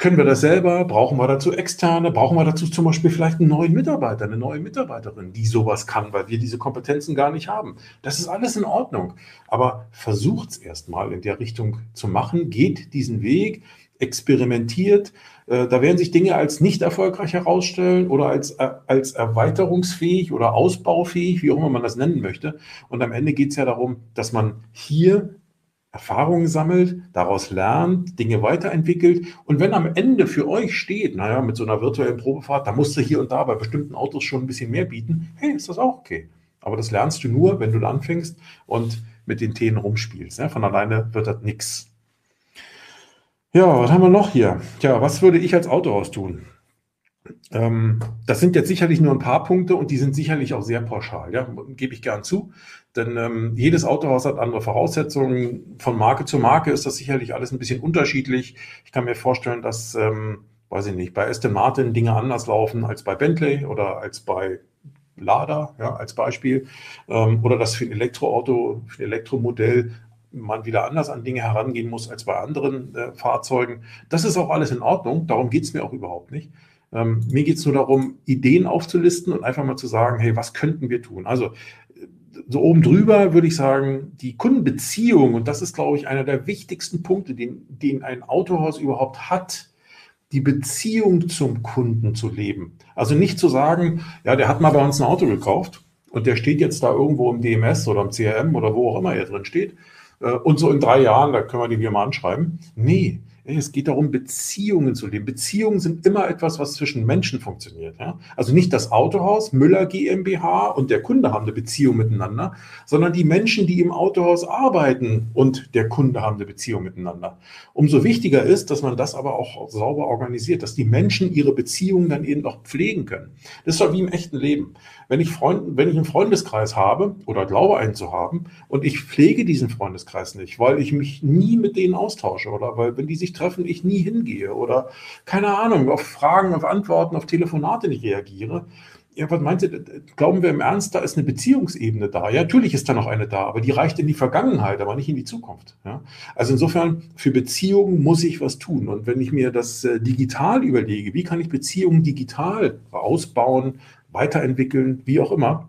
Können wir das selber? Brauchen wir dazu externe? Brauchen wir dazu zum Beispiel vielleicht einen neuen Mitarbeiter, eine neue Mitarbeiterin, die sowas kann, weil wir diese Kompetenzen gar nicht haben? Das ist alles in Ordnung. Aber versucht es erstmal in der Richtung zu machen, geht diesen Weg, experimentiert. Äh, da werden sich Dinge als nicht erfolgreich herausstellen oder als, äh, als erweiterungsfähig oder ausbaufähig, wie auch immer man das nennen möchte. Und am Ende geht es ja darum, dass man hier Erfahrungen sammelt, daraus lernt, Dinge weiterentwickelt. Und wenn am Ende für euch steht, naja, mit so einer virtuellen Probefahrt, da musst du hier und da bei bestimmten Autos schon ein bisschen mehr bieten, hey, ist das auch okay. Aber das lernst du nur, wenn du anfängst und mit den Themen rumspielst. Ja, von alleine wird das nichts. Ja, was haben wir noch hier? Tja, was würde ich als Autohaus tun? Ähm, das sind jetzt sicherlich nur ein paar Punkte und die sind sicherlich auch sehr pauschal, ja, gebe ich gern zu. Denn ähm, jedes Autohaus hat andere Voraussetzungen. Von Marke zu Marke ist das sicherlich alles ein bisschen unterschiedlich. Ich kann mir vorstellen, dass, ähm, weiß ich nicht, bei Aston Martin Dinge anders laufen als bei Bentley oder als bei Lada, ja, als Beispiel. Ähm, oder dass für ein Elektroauto, für ein Elektromodell man wieder anders an Dinge herangehen muss als bei anderen äh, Fahrzeugen. Das ist auch alles in Ordnung. Darum geht es mir auch überhaupt nicht. Ähm, mir geht es nur darum, Ideen aufzulisten und einfach mal zu sagen, hey, was könnten wir tun? Also so oben drüber würde ich sagen, die Kundenbeziehung, und das ist, glaube ich, einer der wichtigsten Punkte, den, den ein Autohaus überhaupt hat, die Beziehung zum Kunden zu leben. Also nicht zu sagen, ja, der hat mal bei uns ein Auto gekauft und der steht jetzt da irgendwo im DMS oder im CRM oder wo auch immer er drin steht. Äh, und so in drei Jahren, da können wir den hier mal anschreiben. Nee, es geht darum, Beziehungen zu leben. Beziehungen sind immer etwas, was zwischen Menschen funktioniert. Ja? Also nicht das Autohaus, Müller GmbH und der Kunde haben eine Beziehung miteinander, sondern die Menschen, die im Autohaus arbeiten und der Kunde haben eine Beziehung miteinander. Umso wichtiger ist, dass man das aber auch sauber organisiert, dass die Menschen ihre Beziehungen dann eben auch pflegen können. Das ist doch wie im echten Leben. Wenn ich, Freund, wenn ich einen Freundeskreis habe oder glaube einen zu haben und ich pflege diesen Freundeskreis nicht, weil ich mich nie mit denen austausche oder weil, wenn die sich treffen, ich nie hingehe oder keine Ahnung, auf Fragen, auf Antworten, auf Telefonate nicht reagiere. Ja, was meint ihr, glauben wir im Ernst, da ist eine Beziehungsebene da? Ja, natürlich ist da noch eine da, aber die reicht in die Vergangenheit, aber nicht in die Zukunft. Ja? Also insofern, für Beziehungen muss ich was tun. Und wenn ich mir das äh, digital überlege, wie kann ich Beziehungen digital ausbauen, weiterentwickeln, wie auch immer,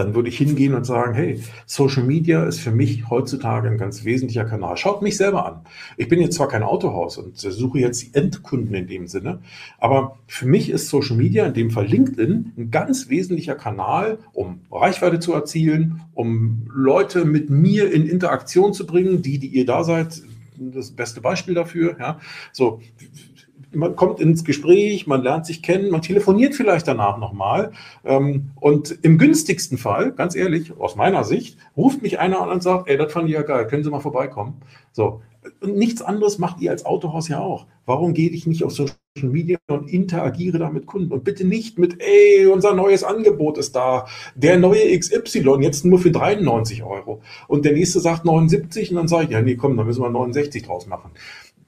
dann würde ich hingehen und sagen, hey, Social Media ist für mich heutzutage ein ganz wesentlicher Kanal. Schaut mich selber an. Ich bin jetzt zwar kein Autohaus und suche jetzt die Endkunden in dem Sinne, aber für mich ist Social Media, in dem Fall LinkedIn, ein ganz wesentlicher Kanal, um Reichweite zu erzielen, um Leute mit mir in Interaktion zu bringen, die, die ihr da seid, das beste Beispiel dafür. Ja. So, man kommt ins Gespräch, man lernt sich kennen, man telefoniert vielleicht danach nochmal. Ähm, und im günstigsten Fall, ganz ehrlich, aus meiner Sicht, ruft mich einer an und sagt, ey, das fand ich ja geil, können Sie mal vorbeikommen? So. Und nichts anderes macht ihr als Autohaus ja auch. Warum gehe ich nicht auf Social Media und interagiere da mit Kunden? Und bitte nicht mit, ey, unser neues Angebot ist da, der neue XY, jetzt nur für 93 Euro. Und der nächste sagt 79 und dann sage ich, ja, nee, komm, dann müssen wir 69 draus machen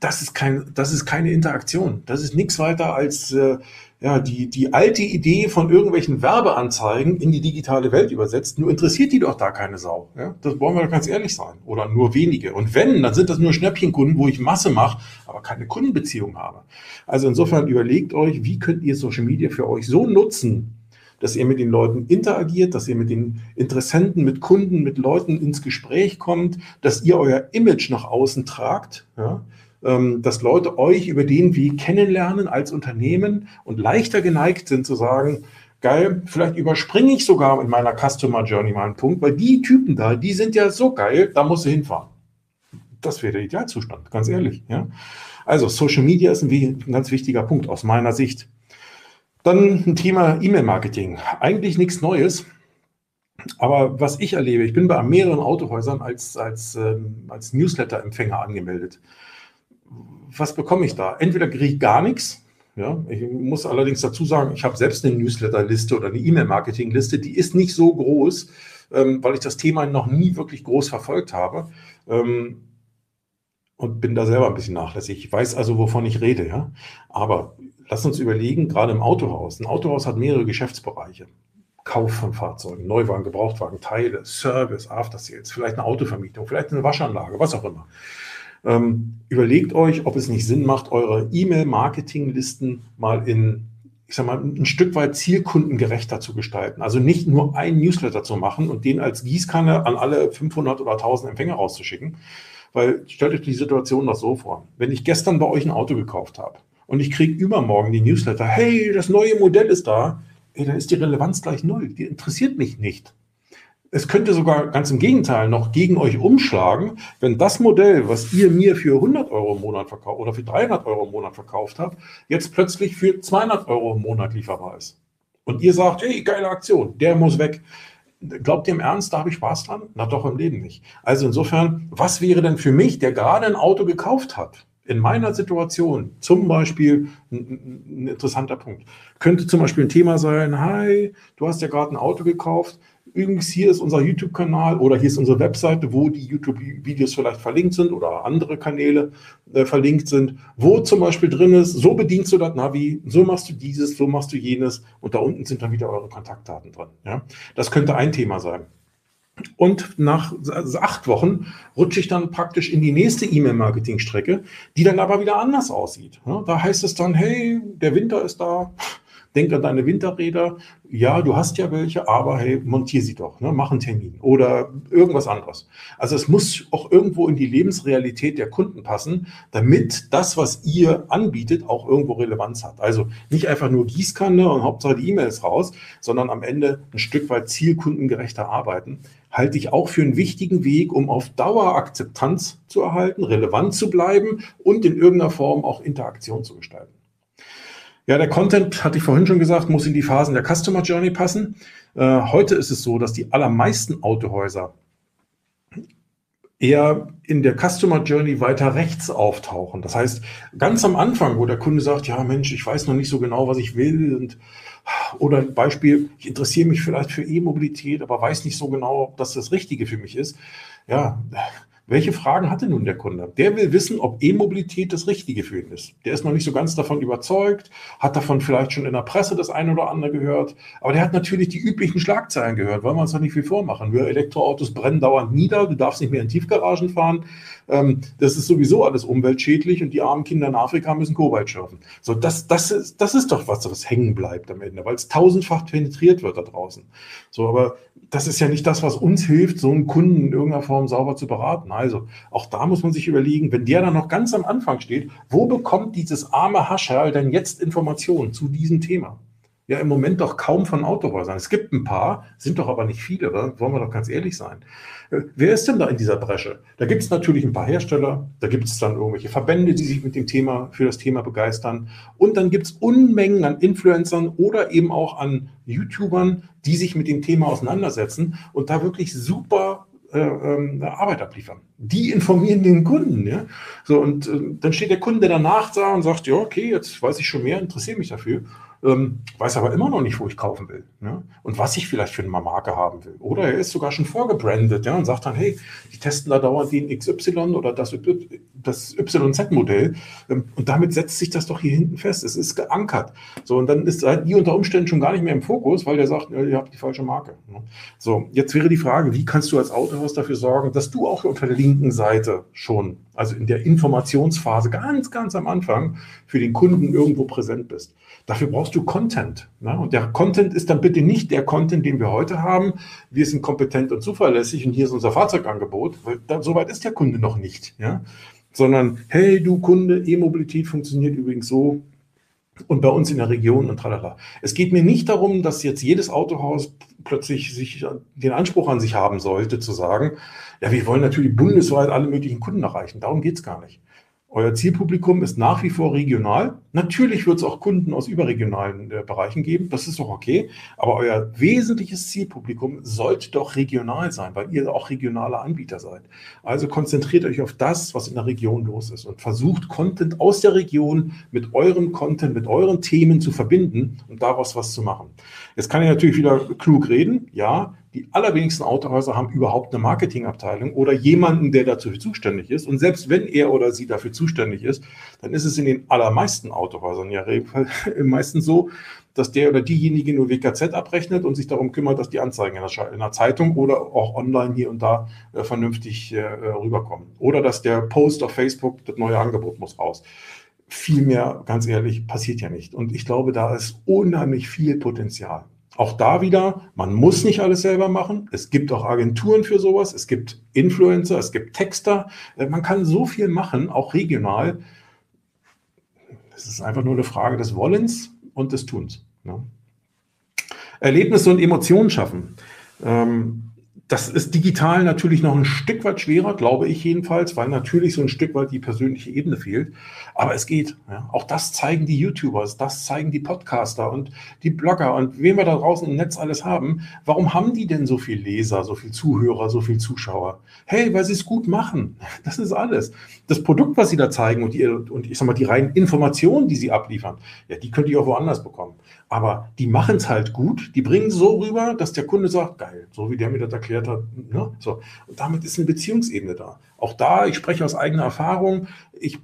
das ist, kein, das ist keine Interaktion. Das ist nichts weiter als äh, ja, die, die alte Idee von irgendwelchen Werbeanzeigen in die digitale Welt übersetzt. Nur interessiert die doch da keine Sau. Ja? Das wollen wir doch ganz ehrlich sein. Oder nur wenige. Und wenn, dann sind das nur Schnäppchenkunden, wo ich Masse mache, aber keine Kundenbeziehung habe. Also insofern überlegt euch, wie könnt ihr Social Media für euch so nutzen, dass ihr mit den Leuten interagiert, dass ihr mit den Interessenten, mit Kunden, mit Leuten ins Gespräch kommt, dass ihr euer Image nach außen tragt. Ja? Ähm, dass Leute euch über den Weg kennenlernen als Unternehmen und leichter geneigt sind zu sagen, geil, vielleicht überspringe ich sogar in meiner Customer Journey mal einen Punkt, weil die Typen da, die sind ja so geil, da musst du hinfahren. Das wäre der Idealzustand, ganz ehrlich. Ja? Also Social Media ist ein, ganz wichtiger Punkt aus meiner Sicht. Dann ein Thema E-Mail-Marketing. Eigentlich nichts Neues. Aber was ich erlebe, ich bin bei mehreren Autohäusern als, als, ähm, als Newsletter-Empfänger angemeldet. Was bekomme ich da? Entweder kriege ich gar nichts. Ja, ich muss allerdings dazu sagen, ich habe selbst eine Newsletter-Liste oder eine E-Mail-Marketing-Liste, die ist nicht so groß, ähm, weil ich das Thema noch nie wirklich groß verfolgt habe. Ähm, und bin da selber ein bisschen nachlässig. Ich weiß also, wovon ich rede, ja. Aber lass uns überlegen, gerade im Autohaus. Ein Autohaus hat mehrere Geschäftsbereiche. Kauf von Fahrzeugen, Neuwagen, Gebrauchtwagen, Teile, Service, After Sales, vielleicht eine Autovermietung, vielleicht eine Waschanlage, was auch immer. Ähm, überlegt euch, ob es nicht Sinn macht, eure E-Mail-Marketing-Listen mal in, ich sag mal, ein Stück weit zielkundengerechter zu gestalten. Also nicht nur einen Newsletter zu machen und den als Gießkanne an alle 500 oder 1000 Empfänger rauszuschicken. Weil stellt euch die Situation doch so vor. Wenn ich gestern bei euch ein Auto gekauft habe und ich kriege übermorgen die Newsletter, hey, das neue Modell ist da, ey, dann ist die Relevanz gleich null. Die interessiert mich nicht. Es könnte sogar ganz im Gegenteil noch gegen euch umschlagen, wenn das Modell, was ihr mir für 100 Euro im Monat verkauft oder für 300 Euro im Monat verkauft habt, jetzt plötzlich für 200 Euro im Monat lieferbar ist. Und ihr sagt, hey, geile Aktion, der muss weg. Glaubt ihr im Ernst, da habe ich Spaß dran? Na doch im Leben nicht. Also insofern, was wäre denn für mich, der gerade ein Auto gekauft hat, in meiner Situation zum Beispiel ein, ein, interessanter Punkt. Könnte zum Beispiel ein Thema sein, hi, du hast ja gerade ein Auto gekauft, übrigens hier ist unser YouTube-Kanal oder hier ist unsere Webseite, wo die YouTube-Videos vielleicht verlinkt sind oder andere Kanäle äh, verlinkt sind, wo zum Beispiel drin ist, so bedienst du das Navi, so machst du dieses, so machst du jenes und da unten sind dann wieder eure Kontaktdaten drin. Ja? Das könnte ein Thema sein. Und nach acht Wochen rutsche ich dann praktisch in die nächste E-Mail-Marketing-Strecke, die dann aber wieder anders aussieht. Da heißt es dann, hey, der Winter ist da, denk an deine Winterräder. Ja, du hast ja welche, aber hey, montier sie doch, ne? mach einen Termin oder irgendwas anderes. Also es muss auch irgendwo in die Lebensrealität der Kunden passen, damit das, was ihr anbietet, auch irgendwo Relevanz hat. Also nicht einfach nur Gießkanne und Hauptsache die E-Mails raus, sondern am Ende ein Stück weit zielkundengerechter arbeiten halte ich auch für einen wichtigen Weg, um auf Dauer Akzeptanz zu erhalten, relevant zu bleiben und in irgendeiner Form auch Interaktion zu gestalten. Ja, der Content, hatte ich vorhin schon gesagt, muss in die Phasen der Customer Journey passen. Äh, heute ist es so, dass die allermeisten Autohäuser eher in der Customer Journey weiter rechts auftauchen. Das heißt, ganz am Anfang, wo der Kunde sagt, ja Mensch, ich weiß noch nicht so genau, was ich will und oder Beispiel, ich interessiere mich vielleicht für E-Mobilität, aber weiß nicht so genau, ob das das Richtige für mich ist. Ja, welche Fragen hatte nun der Kunde? Der will wissen, ob E-Mobilität das Richtige für ihn ist. Der ist noch nicht so ganz davon überzeugt, hat davon vielleicht schon in der Presse das eine oder andere gehört, aber der hat natürlich die üblichen Schlagzeilen gehört, wollen wir uns doch nicht viel vormachen. Wir Elektroautos brennen dauernd nieder, du darfst nicht mehr in Tiefgaragen fahren, ähm, das ist sowieso alles umweltschädlich und die armen Kinder in Afrika müssen Kobalt schürfen. So, das, das, ist, das ist doch was, was hängen bleibt am Ende, weil es tausendfach penetriert wird da draußen. So, aber das ist ja nicht das, was uns hilft, so einen Kunden in irgendeiner Form sauber zu beraten. Also auch da muss man sich überlegen, wenn der dann noch ganz am Anfang steht, wo bekommt dieses arme Hascherl denn jetzt Informationen zu diesem Thema? ja im Moment doch kaum von Autohäusern. Es gibt ein paar, sind doch aber nicht viele, oder? wollen wir doch ganz ehrlich sein. Äh, wer ist denn da in dieser Bresche? Da gibt es natürlich ein paar Hersteller, da gibt es dann irgendwelche Verbände, die sich mit dem Thema, für das Thema begeistern. Und dann gibt es Unmengen an Influencern oder eben auch an YouTubern, die sich mit dem Thema auseinandersetzen und da wirklich super äh, äh, Arbeit abliefern. Die informieren den Kunden, ja. So, und äh, dann steht der Kunde danach da und sagt, ja, okay, jetzt weiß ich schon mehr, interessiere mich dafür ähm, weiß aber immer noch nicht, wo ich kaufen will ne? und was ich vielleicht für eine Marke haben will. Oder er ist sogar schon vorgebrandet ja, und sagt dann, hey, die testen da dauernd den XY oder das, das YZ-Modell ähm, und damit setzt sich das doch hier hinten fest. Es ist geankert. So, und dann ist die unter Umständen schon gar nicht mehr im Fokus, weil der sagt, ihr habt die falsche Marke. Ne? So, jetzt wäre die Frage, wie kannst du als Autohaus dafür sorgen, dass du auch unter der linken Seite schon, also in der Informationsphase ganz, ganz am Anfang für den Kunden irgendwo präsent bist. Dafür brauchst du Content. Ne? Und der Content ist dann bitte nicht der Content, den wir heute haben. Wir sind kompetent und zuverlässig und hier ist unser Fahrzeugangebot. Weil so weit ist der Kunde noch nicht. Ja? Sondern, hey, du Kunde, E-Mobilität funktioniert übrigens so und bei uns in der Region und tralala. Es geht mir nicht darum, dass jetzt jedes Autohaus plötzlich sich den Anspruch an sich haben sollte, zu sagen, ja, wir wollen natürlich bundesweit alle möglichen Kunden erreichen. Darum geht es gar nicht. Euer Zielpublikum ist nach wie vor regional. Natürlich wird es auch Kunden aus überregionalen äh, Bereichen geben. Das ist doch okay. Aber euer wesentliches Zielpublikum sollte doch regional sein, weil ihr auch regionale Anbieter seid. Also konzentriert euch auf das, was in der Region los ist und versucht Content aus der Region mit eurem Content, mit euren Themen zu verbinden und daraus was zu machen. Jetzt kann ich natürlich wieder klug reden. Ja, die allerwenigsten Autohäuser haben überhaupt eine Marketingabteilung oder jemanden, der dafür zuständig ist. Und selbst wenn er oder sie dafür zuständig ist, dann ist es in den allermeisten Autohäusern ja (laughs) meistens so, dass der oder diejenige nur WKZ abrechnet und sich darum kümmert, dass die Anzeigen in der, in der Zeitung oder auch online hier und da äh, vernünftig äh, rüberkommen. Oder dass der Post auf Facebook, das neue Angebot muss raus. Viel mehr, ganz ehrlich, passiert ja nicht. Und ich glaube, da ist unheimlich viel Potenzial. Auch da wieder, man muss nicht alles selber machen. Es gibt auch Agenturen für sowas. Es gibt Influencer, es gibt Texter. Äh, man kann so viel machen, auch regional. Es ist einfach nur eine Frage des Wollens und des Tuns. Ne? Erlebnisse und Emotionen schaffen. Ähm, das ist digital natürlich noch ein Stück weit schwerer, glaube ich jedenfalls, weil natürlich so ein Stück weit die persönliche Ebene fehlt. Aber es geht. Ja. Auch das zeigen die YouTubers, das zeigen die Podcaster und die Blogger und wen wir da draußen im Netz alles haben. Warum haben die denn so viel Leser, so viel Zuhörer, so viel Zuschauer? Hey, weil sie es gut machen. (laughs) Das ist alles. Das Produkt, was sie da zeigen und, die, und ich sag mal, die reinen Informationen, die sie abliefern, ja, die könnt ihr auch woanders bekommen. Aber die machen es halt gut, die bringen es so rüber, dass der Kunde sagt, geil, so wie der mir das erklärt hat. Ne? So. Und damit ist eine Beziehungsebene da. Auch da, ich spreche aus eigener Erfahrung, ich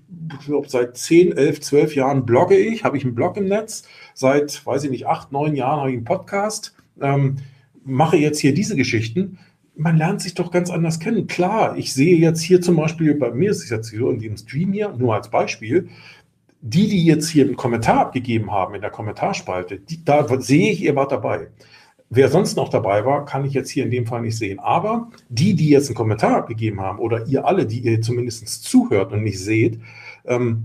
glaube, seit 10, 11, 12 Jahren blogge ich, habe ich einen Blog im Netz. Seit, weiß ich nicht, 8, 9 Jahren habe ich einen Podcast, ähm, mache jetzt hier diese Geschichten man lernt sich doch ganz anders kennen. Klar, ich sehe jetzt hier zum Beispiel, bei mir ist es jetzt so in dem Stream hier, nur als Beispiel, die, die jetzt hier einen Kommentar abgegeben haben in der Kommentarspalte, die, da sehe ich, ihr wart dabei. Wer sonst noch dabei war, kann ich jetzt hier in dem Fall nicht sehen. Aber die, die jetzt einen Kommentar abgegeben haben oder ihr alle, die ihr zumindest zuhört und nicht seht, ähm,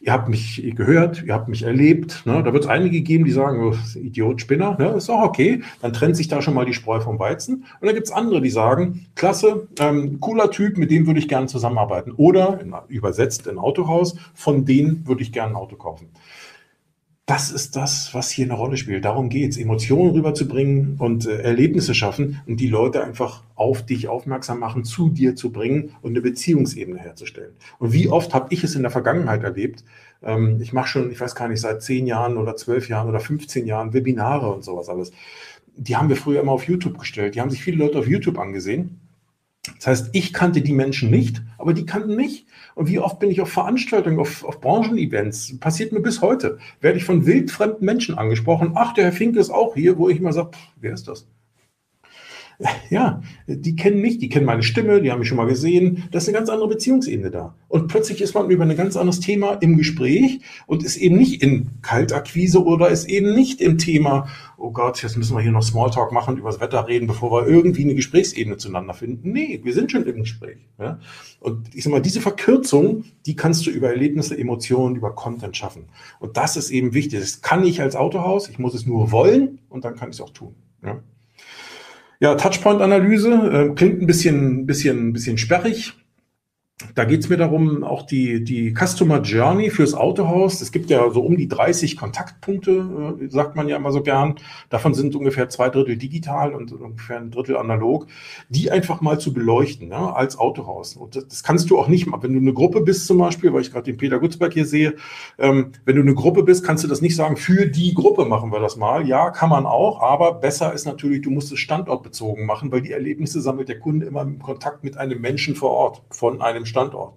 ihr habt mich gehört, ihr habt mich erlebt. Ne? Da wird es einige geben, die sagen, oh, Idiot, Spinner, ne? ist auch okay. Dann trennt sich da schon mal die Spreu vom Weizen. Und dann gibt es andere, die sagen, klasse, ähm, cooler Typ, mit dem würde ich gerne zusammenarbeiten. Oder in, übersetzt in Autohaus, von denen würde ich gerne ein Auto kaufen das ist das, was hier eine Rolle spielt. Darum geht's, Emotionen rüberzubringen und äh, Erlebnisse schaffen und die Leute einfach auf dich aufmerksam machen, zu dir zu bringen und eine Beziehungsebene herzustellen. Und wie oft habe ich es in der Vergangenheit erlebt? Ähm, ich mache schon, ich weiß gar nicht, seit zehn Jahren oder zwölf Jahren oder 15 Jahren Webinare und sowas alles. Die haben wir früher immer auf YouTube gestellt. Die haben sich viele Leute auf YouTube angesehen das heißt, ich kannte die Menschen nicht, aber die kannten mich. Und wie oft bin ich auf Veranstaltungen, auf, auf Branchenevents, passiert mir bis heute, werde ich von wildfremden Menschen angesprochen. Ach, der Herr Finke ist auch hier, wo ich immer sage, wer ist das? Ja, die kennen mich, die kennen meine Stimme, die haben mich schon mal gesehen. Das ist eine ganz andere Beziehungsebene da. Und plötzlich ist man über ein ganz anderes Thema im Gespräch und ist eben nicht in Kaltakquise oder ist eben nicht im Thema, oh Gott, jetzt müssen wir hier noch Smalltalk machen, über das Wetter reden, bevor wir irgendwie eine Gesprächsebene zueinander finden. Nee, wir sind schon im Gespräch. Ja? Und ich sag mal, diese Verkürzung, die kannst du über Erlebnisse, Emotionen, über Content schaffen. Und das ist eben wichtig. Das kann ich als Autohaus, ich muss es nur wollen und dann kann ich es auch tun. Ja? Ja, Touchpoint-Analyse äh, klingt ein bisschen, bisschen, bisschen sperrig. Da geht es mir darum, auch die, die Customer Journey fürs Autohaus. Es gibt ja so um die 30 Kontaktpunkte, äh, sagt man ja immer so gern. Davon sind ungefähr zwei Drittel digital und ungefähr ein Drittel analog, die einfach mal zu beleuchten ja, als Autohaus. Und das, das, kannst du auch nicht mal, wenn du eine Gruppe bist zum Beispiel, weil ich gerade den Peter Gutzberg hier sehe, ähm, wenn du eine Gruppe bist, kannst du das nicht sagen, für die Gruppe machen wir das mal. Ja, kann man auch, aber besser ist natürlich, du musst es standortbezogen machen, weil die Erlebnisse sammelt der Kunde immer im Kontakt mit einem Menschen vor Ort, von einem Standort.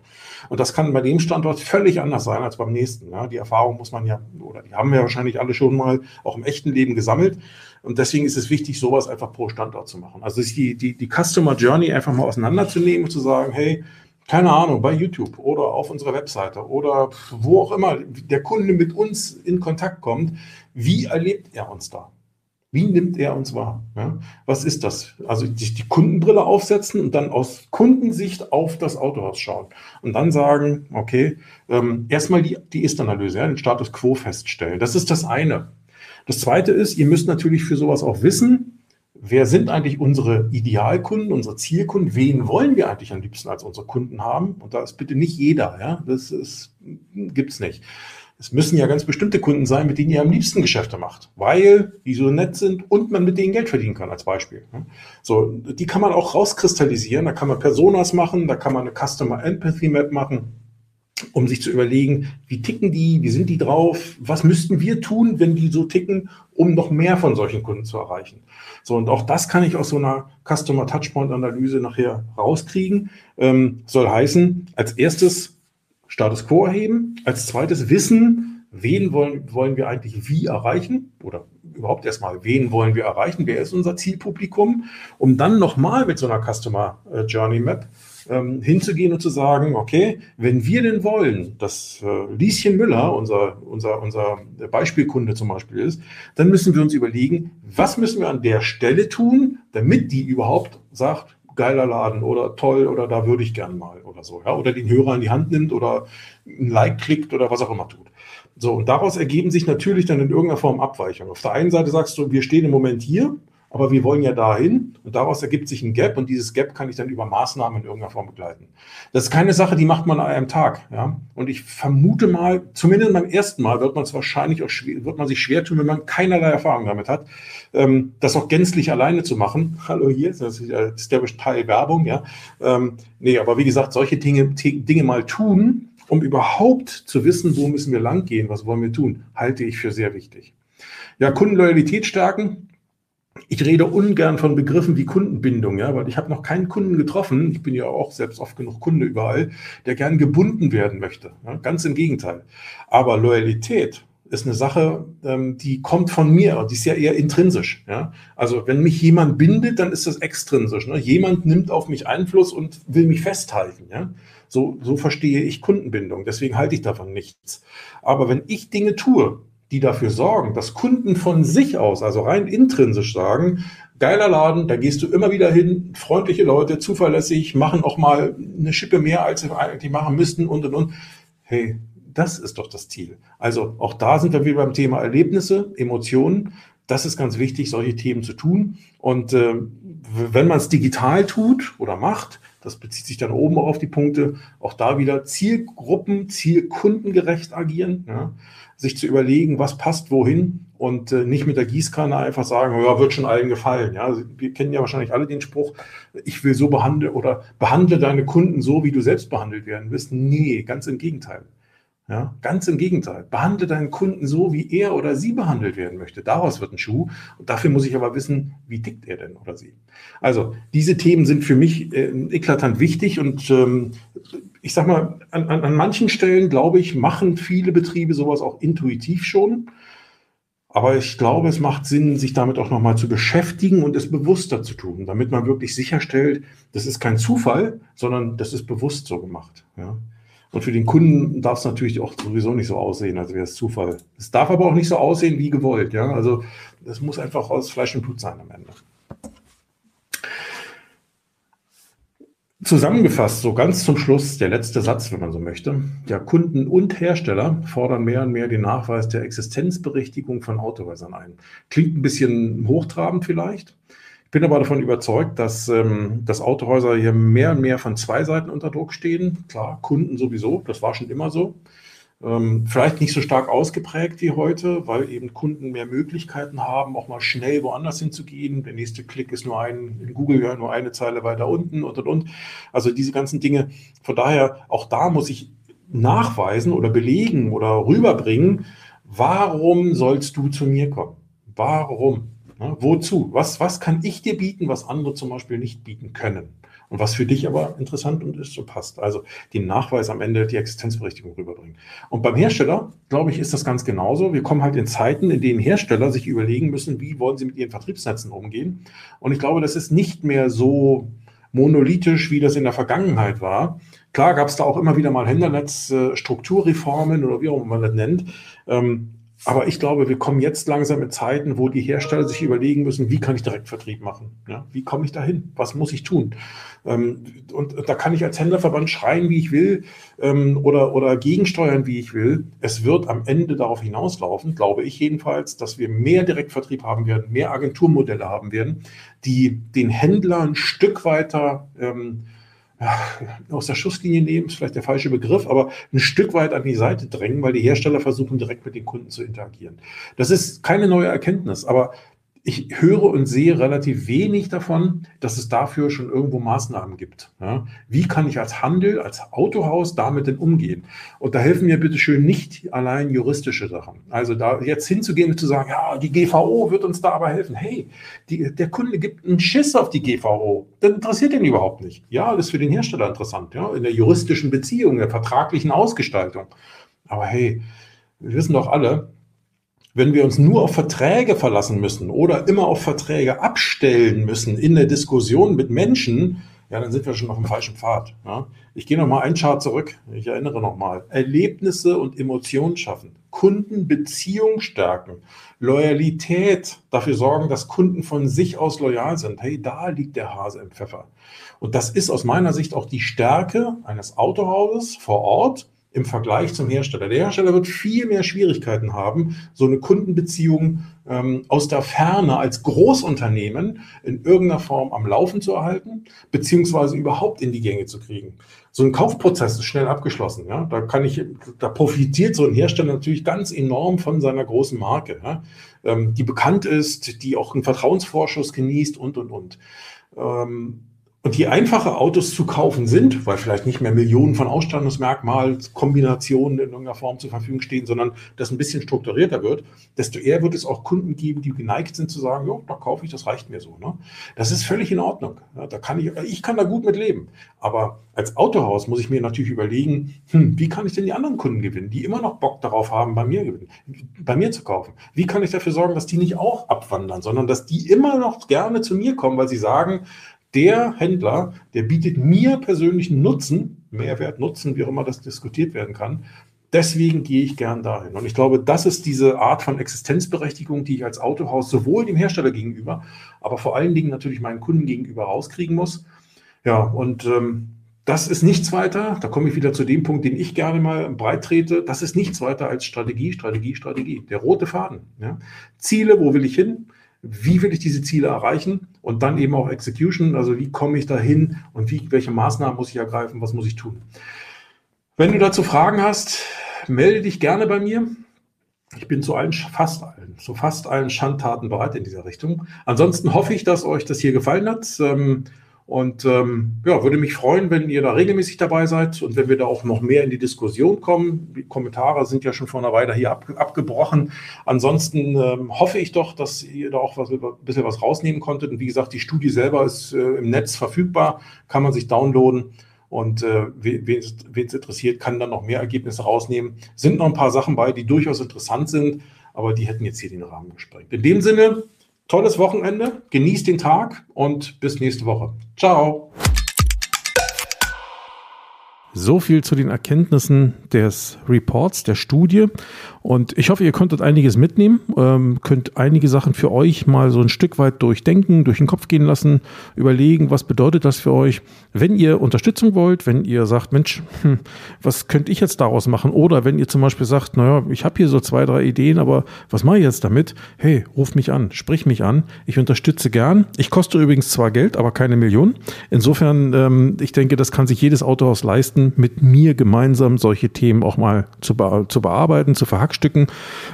Und das kann bei dem Standort völlig anders sein als beim nächsten. Ja, die Erfahrung muss man ja, oder die haben wir wahrscheinlich alle schon mal auch im echten Leben gesammelt. Und deswegen ist es wichtig, sowas einfach pro Standort zu machen. Also die, die, die Customer Journey einfach mal auseinanderzunehmen und zu sagen, hey, keine Ahnung, bei YouTube oder auf unserer Webseite oder wo auch immer der Kunde mit uns in Kontakt kommt, wie erlebt er uns da? Wie nimmt er uns wahr? Ja? Was ist das? Also sich die Kundenbrille aufsetzen und dann aus Kundensicht auf das Autohaus schauen und dann sagen, okay, ähm, erstmal die, die Ist-Analyse, ja, den Status quo feststellen. Das ist das eine. Das zweite ist, ihr müsst natürlich für sowas auch wissen, wer sind eigentlich unsere Idealkunden, unsere Zielkunden, wen wollen wir eigentlich am liebsten als unsere Kunden haben? Und da ist bitte nicht jeder, ja, das gibt es nicht. Es müssen ja ganz bestimmte Kunden sein, mit denen ihr am liebsten Geschäfte macht, weil die so nett sind und man mit denen Geld verdienen kann, als Beispiel. So, die kann man auch rauskristallisieren, da kann man Personas machen, da kann man eine Customer Empathy Map machen um sich zu überlegen, wie ticken die, wie sind die drauf, was müssten wir tun, wenn die so ticken, um noch mehr von solchen Kunden zu erreichen. So, und auch das kann ich aus so einer Customer Touchpoint Analyse nachher rauskriegen. Ähm, soll heißen, als erstes Status Quo erheben, als zweites wissen, wen wollen, wollen wir eigentlich wie erreichen oder überhaupt erstmal, wen wollen wir erreichen, wer ist unser Zielpublikum, um dann nochmal mit so einer Customer äh, Journey Map ähm, hinzugehen und zu sagen, okay, wenn wir denn wollen, dass äh, Lieschen Müller unser, unser, unser Beispielkunde zum Beispiel ist, dann müssen wir uns überlegen, was müssen wir an der Stelle tun, damit die überhaupt sagt, geiler Laden oder toll oder da würde ich gern mal oder so, ja, oder den Hörer in die Hand nimmt oder ein Like klickt oder was auch immer tut. So, und daraus ergeben sich natürlich dann in irgendeiner Form Abweichungen. Auf der einen Seite sagst du, wir stehen im Moment hier aber wir wollen ja dahin und daraus ergibt sich ein Gap und dieses Gap kann ich dann über Maßnahmen in irgendeiner Form begleiten. Das ist keine Sache, die macht man an einem Tag. Ja? Und ich vermute mal, zumindest beim ersten Mal wird man es wahrscheinlich auch schwer, wird man sich schwer tun, wenn man keinerlei Erfahrung damit hat, ähm, das auch gänzlich alleine zu machen. (laughs) Hallo hier, das ist, das ist der Teil Werbung, ja. Ähm, nee, aber wie gesagt, solche Dinge, Dinge mal tun, um überhaupt zu wissen, wo müssen wir langgehen, was wollen wir tun, halte ich für sehr wichtig. Ja, Kundenloyalität stärken, ich rede ungern von Begriffen wie Kundenbindung, ja, weil ich habe noch keinen Kunden getroffen, ich bin ja auch selbst oft genug Kunde überall, der gern gebunden werden möchte. Ja, ganz im Gegenteil. Aber Loyalität ist eine Sache, ähm, die kommt von mir, die ist ja eher intrinsisch. Ja? Also wenn mich jemand bindet, dann ist das extrinsisch. Ne? Jemand nimmt auf mich Einfluss und will mich festhalten. Ja? So, so verstehe ich Kundenbindung. Deswegen halte ich davon nichts. Aber wenn ich Dinge tue, die dafür sorgen, dass Kunden von sich aus, also rein intrinsisch sagen, geiler Laden, da gehst du immer wieder hin, freundliche Leute, zuverlässig, machen auch mal eine Schippe mehr, als sie eigentlich machen müssten und und und. Hey, das ist doch das Ziel. Also auch da sind wir wieder beim Thema Erlebnisse, Emotionen. Das ist ganz wichtig, solche Themen zu tun. Und äh, wenn man es digital tut oder macht, das bezieht sich dann oben auch auf die Punkte, auch da wieder Zielgruppen, Zielkundengerecht agieren. Ja sich zu überlegen, was passt wohin und äh, nicht mit der Gießkanne einfach sagen, ja, wird schon allen gefallen. Ja, wir kennen ja wahrscheinlich alle den Spruch, ich will so behandeln oder behandle deine Kunden so, wie du selbst behandelt werden willst. Nee, ganz im Gegenteil. Ja, ganz im Gegenteil. Behandle deinen Kunden so, wie er oder sie behandelt werden möchte. Daraus wird ein Schuh. Und dafür muss ich aber wissen, wie tickt er denn oder sie. Also, diese Themen sind für mich äh, eklatant wichtig und ähm, ich sag mal, an, an, an manchen Stellen, glaube ich, machen viele Betriebe sowas auch intuitiv schon. Aber ich glaube, es macht Sinn, sich damit auch nochmal zu beschäftigen und es bewusster zu tun, damit man wirklich sicherstellt, das ist kein Zufall, sondern das ist bewusst so gemacht. Ja. Und für den Kunden darf es natürlich auch sowieso nicht so aussehen, als wäre es Zufall. Es darf aber auch nicht so aussehen wie gewollt. Ja? Also das muss einfach aus Fleisch und Blut sein am Ende. Zusammengefasst, so ganz zum Schluss, der letzte Satz, wenn man so möchte. Ja, Kunden und Hersteller fordern mehr und mehr den Nachweis der Existenzberechtigung von Autohäusern ein. Klingt ein bisschen hochtrabend vielleicht, ich bin aber davon überzeugt, dass, ähm, dass Autohäuser hier mehr und mehr von zwei Seiten unter Druck stehen. Klar, Kunden sowieso, das war schon immer so. Ähm, vielleicht nicht so stark ausgeprägt wie heute, weil eben Kunden mehr Möglichkeiten haben, auch mal schnell woanders hinzugehen. Der nächste Klick ist nur ein, in Google ja nur eine Zeile weiter unten und und und. Also diese ganzen Dinge. Von daher, auch da muss ich nachweisen oder belegen oder rüberbringen, warum sollst du zu mir kommen? Warum? Ne? Wozu? Was, was kann ich dir bieten, was andere zum Beispiel nicht bieten können? Und was für dich aber interessant und ist so passt. Also den Nachweis am Ende, die Existenzberechtigung rüberbringen. Und beim Hersteller, glaube ich, ist das ganz genauso. Wir kommen halt in Zeiten, in denen Hersteller sich überlegen müssen, wie wollen sie mit ihren Vertriebsnetzen umgehen. Und ich glaube, das ist nicht mehr so monolithisch, wie das in der Vergangenheit war. Klar gab es da auch immer wieder mal Händlernetzstrukturreformen oder wie auch immer man das nennt. Ähm, aber ich glaube, wir kommen jetzt langsam in Zeiten, wo die Hersteller sich überlegen müssen, wie kann ich Direktvertrieb machen? Ja, wie komme ich dahin? Was muss ich tun? Ähm, und da kann ich als Händlerverband schreien, wie ich will, ähm, oder, oder gegensteuern, wie ich will. Es wird am Ende darauf hinauslaufen, glaube ich jedenfalls, dass wir mehr Direktvertrieb haben werden, mehr Agenturmodelle haben werden, die den Händler ein Stück weiter ähm, ja, aus der Schusslinie nehmen, ist vielleicht der falsche Begriff, aber ein Stück weit an die Seite drängen, weil die Hersteller versuchen, direkt mit den Kunden zu interagieren. Das ist keine neue Erkenntnis, aber ich höre und sehe relativ wenig davon, dass es dafür schon irgendwo Maßnahmen gibt. Ja, wie kann ich als Handel, als Autohaus damit denn umgehen? Und da helfen mir bitte schön nicht allein juristische Sachen. Also da jetzt hinzugehen und zu sagen, ja, die GVO wird uns da aber helfen. Hey, die, der Kunde gibt einen Schiss auf die GVO. Das interessiert ihn überhaupt nicht. Ja, das ist für den Hersteller interessant, ja, in der juristischen Beziehung, der vertraglichen Ausgestaltung. Aber hey, wir wissen doch alle, wenn wir uns nur auf Verträge verlassen müssen oder immer auf Verträge abstellen müssen in der Diskussion mit Menschen, ja, dann sind wir schon auf dem falschen Pfad. Ja. Ich gehe noch mal einen Chart zurück. Ich erinnere noch mal. Erlebnisse und Emotionen schaffen, Kundenbeziehung stärken, Loyalität, dafür sorgen, dass Kunden von sich aus loyal sind. Hey, da liegt der Hase im Pfeffer. Und das ist aus meiner Sicht auch die Stärke eines Autohauses vor Ort, im Vergleich zum Hersteller. Der Hersteller wird viel mehr Schwierigkeiten haben, so eine Kundenbeziehung ähm, aus der Ferne als Großunternehmen in irgendeiner Form am Laufen zu erhalten, beziehungsweise überhaupt in die Gänge zu kriegen. So ein Kaufprozess ist schnell abgeschlossen. Ja? Da kann ich, da profitiert so ein Hersteller natürlich ganz enorm von seiner großen Marke, ja? ähm, die bekannt ist, die auch einen Vertrauensvorschuss genießt und und und. Ähm, und je einfacher Autos zu kaufen sind, weil vielleicht nicht mehr Millionen von Ausstattungsmerkmalskombinationen in irgendeiner Form zur Verfügung stehen, sondern das ein bisschen strukturierter wird, desto eher wird es auch Kunden geben, die geneigt sind zu sagen, ja, da kaufe ich, das reicht mir so. Ne? Das ist völlig in Ordnung. Ja, da kann ich, ich kann da gut mit leben. Aber als Autohaus muss ich mir natürlich überlegen, hm, wie kann ich denn die anderen Kunden gewinnen, die immer noch Bock darauf haben, bei mir, bei mir zu kaufen? Wie kann ich dafür sorgen, dass die nicht auch abwandern, sondern dass die immer noch gerne zu mir kommen, weil sie sagen, der Händler, der bietet mir persönlichen Nutzen, Mehrwert, Nutzen, wie auch immer das diskutiert werden kann. Deswegen gehe ich gern dahin. Und ich glaube, das ist diese Art von Existenzberechtigung, die ich als Autohaus sowohl dem Hersteller gegenüber, aber vor allen Dingen natürlich meinen Kunden gegenüber rauskriegen muss. Ja, und ähm, das ist nichts weiter, da komme ich wieder zu dem Punkt, den ich gerne mal breit trete, das ist nichts weiter als Strategie, Strategie, Strategie. Der rote Faden. Ja. Ziele, wo will ich hin? Wie will ich diese Ziele erreichen und dann eben auch Execution, also wie komme ich dahin und wie, welche Maßnahmen muss ich ergreifen, was muss ich tun. Wenn du dazu Fragen hast, melde dich gerne bei mir. Ich bin zu allen, fast allen, zu fast allen Schandtaten bereit in dieser Richtung. Ansonsten hoffe ich, dass euch das hier gefallen hat. Ähm, und ähm, ja, würde mich freuen, wenn ihr da regelmäßig dabei seid und wenn wir da auch noch mehr in die Diskussion kommen. Die Kommentare sind ja schon vor einer Weile hier ab, abgebrochen. Ansonsten ähm, hoffe ich doch, dass ihr da auch was, ein bisschen was rausnehmen konntet. Und wie gesagt, die Studie selber ist äh, im Netz verfügbar, kann man sich downloaden. Und äh, wen es interessiert, kann dann noch mehr Ergebnisse rausnehmen. Sind noch ein paar Sachen bei, die durchaus interessant sind, aber die hätten jetzt hier den Rahmen gesprengt. In dem Sinne, tolles Wochenende, genießt den Tag und bis nächste Woche. Ciao. So viel zu den Erkenntnissen des Reports, der Studie. Und ich hoffe, ihr konntet einiges mitnehmen, ähm, könnt einige Sachen für euch mal so ein Stück weit durchdenken, durch den Kopf gehen lassen, überlegen, was bedeutet das für euch. Wenn ihr Unterstützung wollt, wenn ihr sagt, Mensch, hm, was könnte ich jetzt daraus machen? Oder wenn ihr zum Beispiel sagt, naja, ich habe hier so zwei, drei Ideen, aber was mache ich jetzt damit? Hey, ruf mich an, sprich mich an. Ich unterstütze gern. Ich koste übrigens zwar Geld, aber keine Millionen. Insofern, ähm, ich denke, das kann sich jedes Autohaus leisten, mit mir gemeinsam solche Themen auch mal zu, be zu bearbeiten, zu verhacken Werkstücken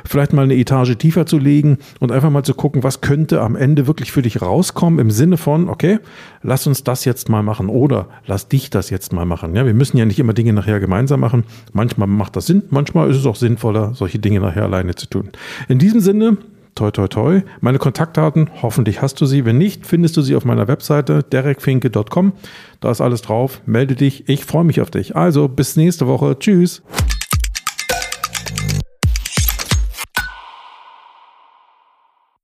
vielleicht mal eine Etage tiefer zu legen und einfach mal zu gucken, was könnte am Ende wirklich für dich rauskommen im Sinne von, okay, lass uns das jetzt mal machen oder lass dich das jetzt mal machen. Ja, wir müssen ja nicht immer Dinge nachher gemeinsam machen. Manchmal macht das Sinn, manchmal ist es auch sinnvoller, solche Dinge nachher alleine zu tun. In diesem Sinne, toi toi toi. Meine Kontaktdaten, hoffentlich hast du sie. Wenn nicht, findest du sie auf meiner Webseite derekfinke.com. Da ist alles drauf. Melde dich. Ich freue mich auf dich. Also bis nächste Woche. Tschüss.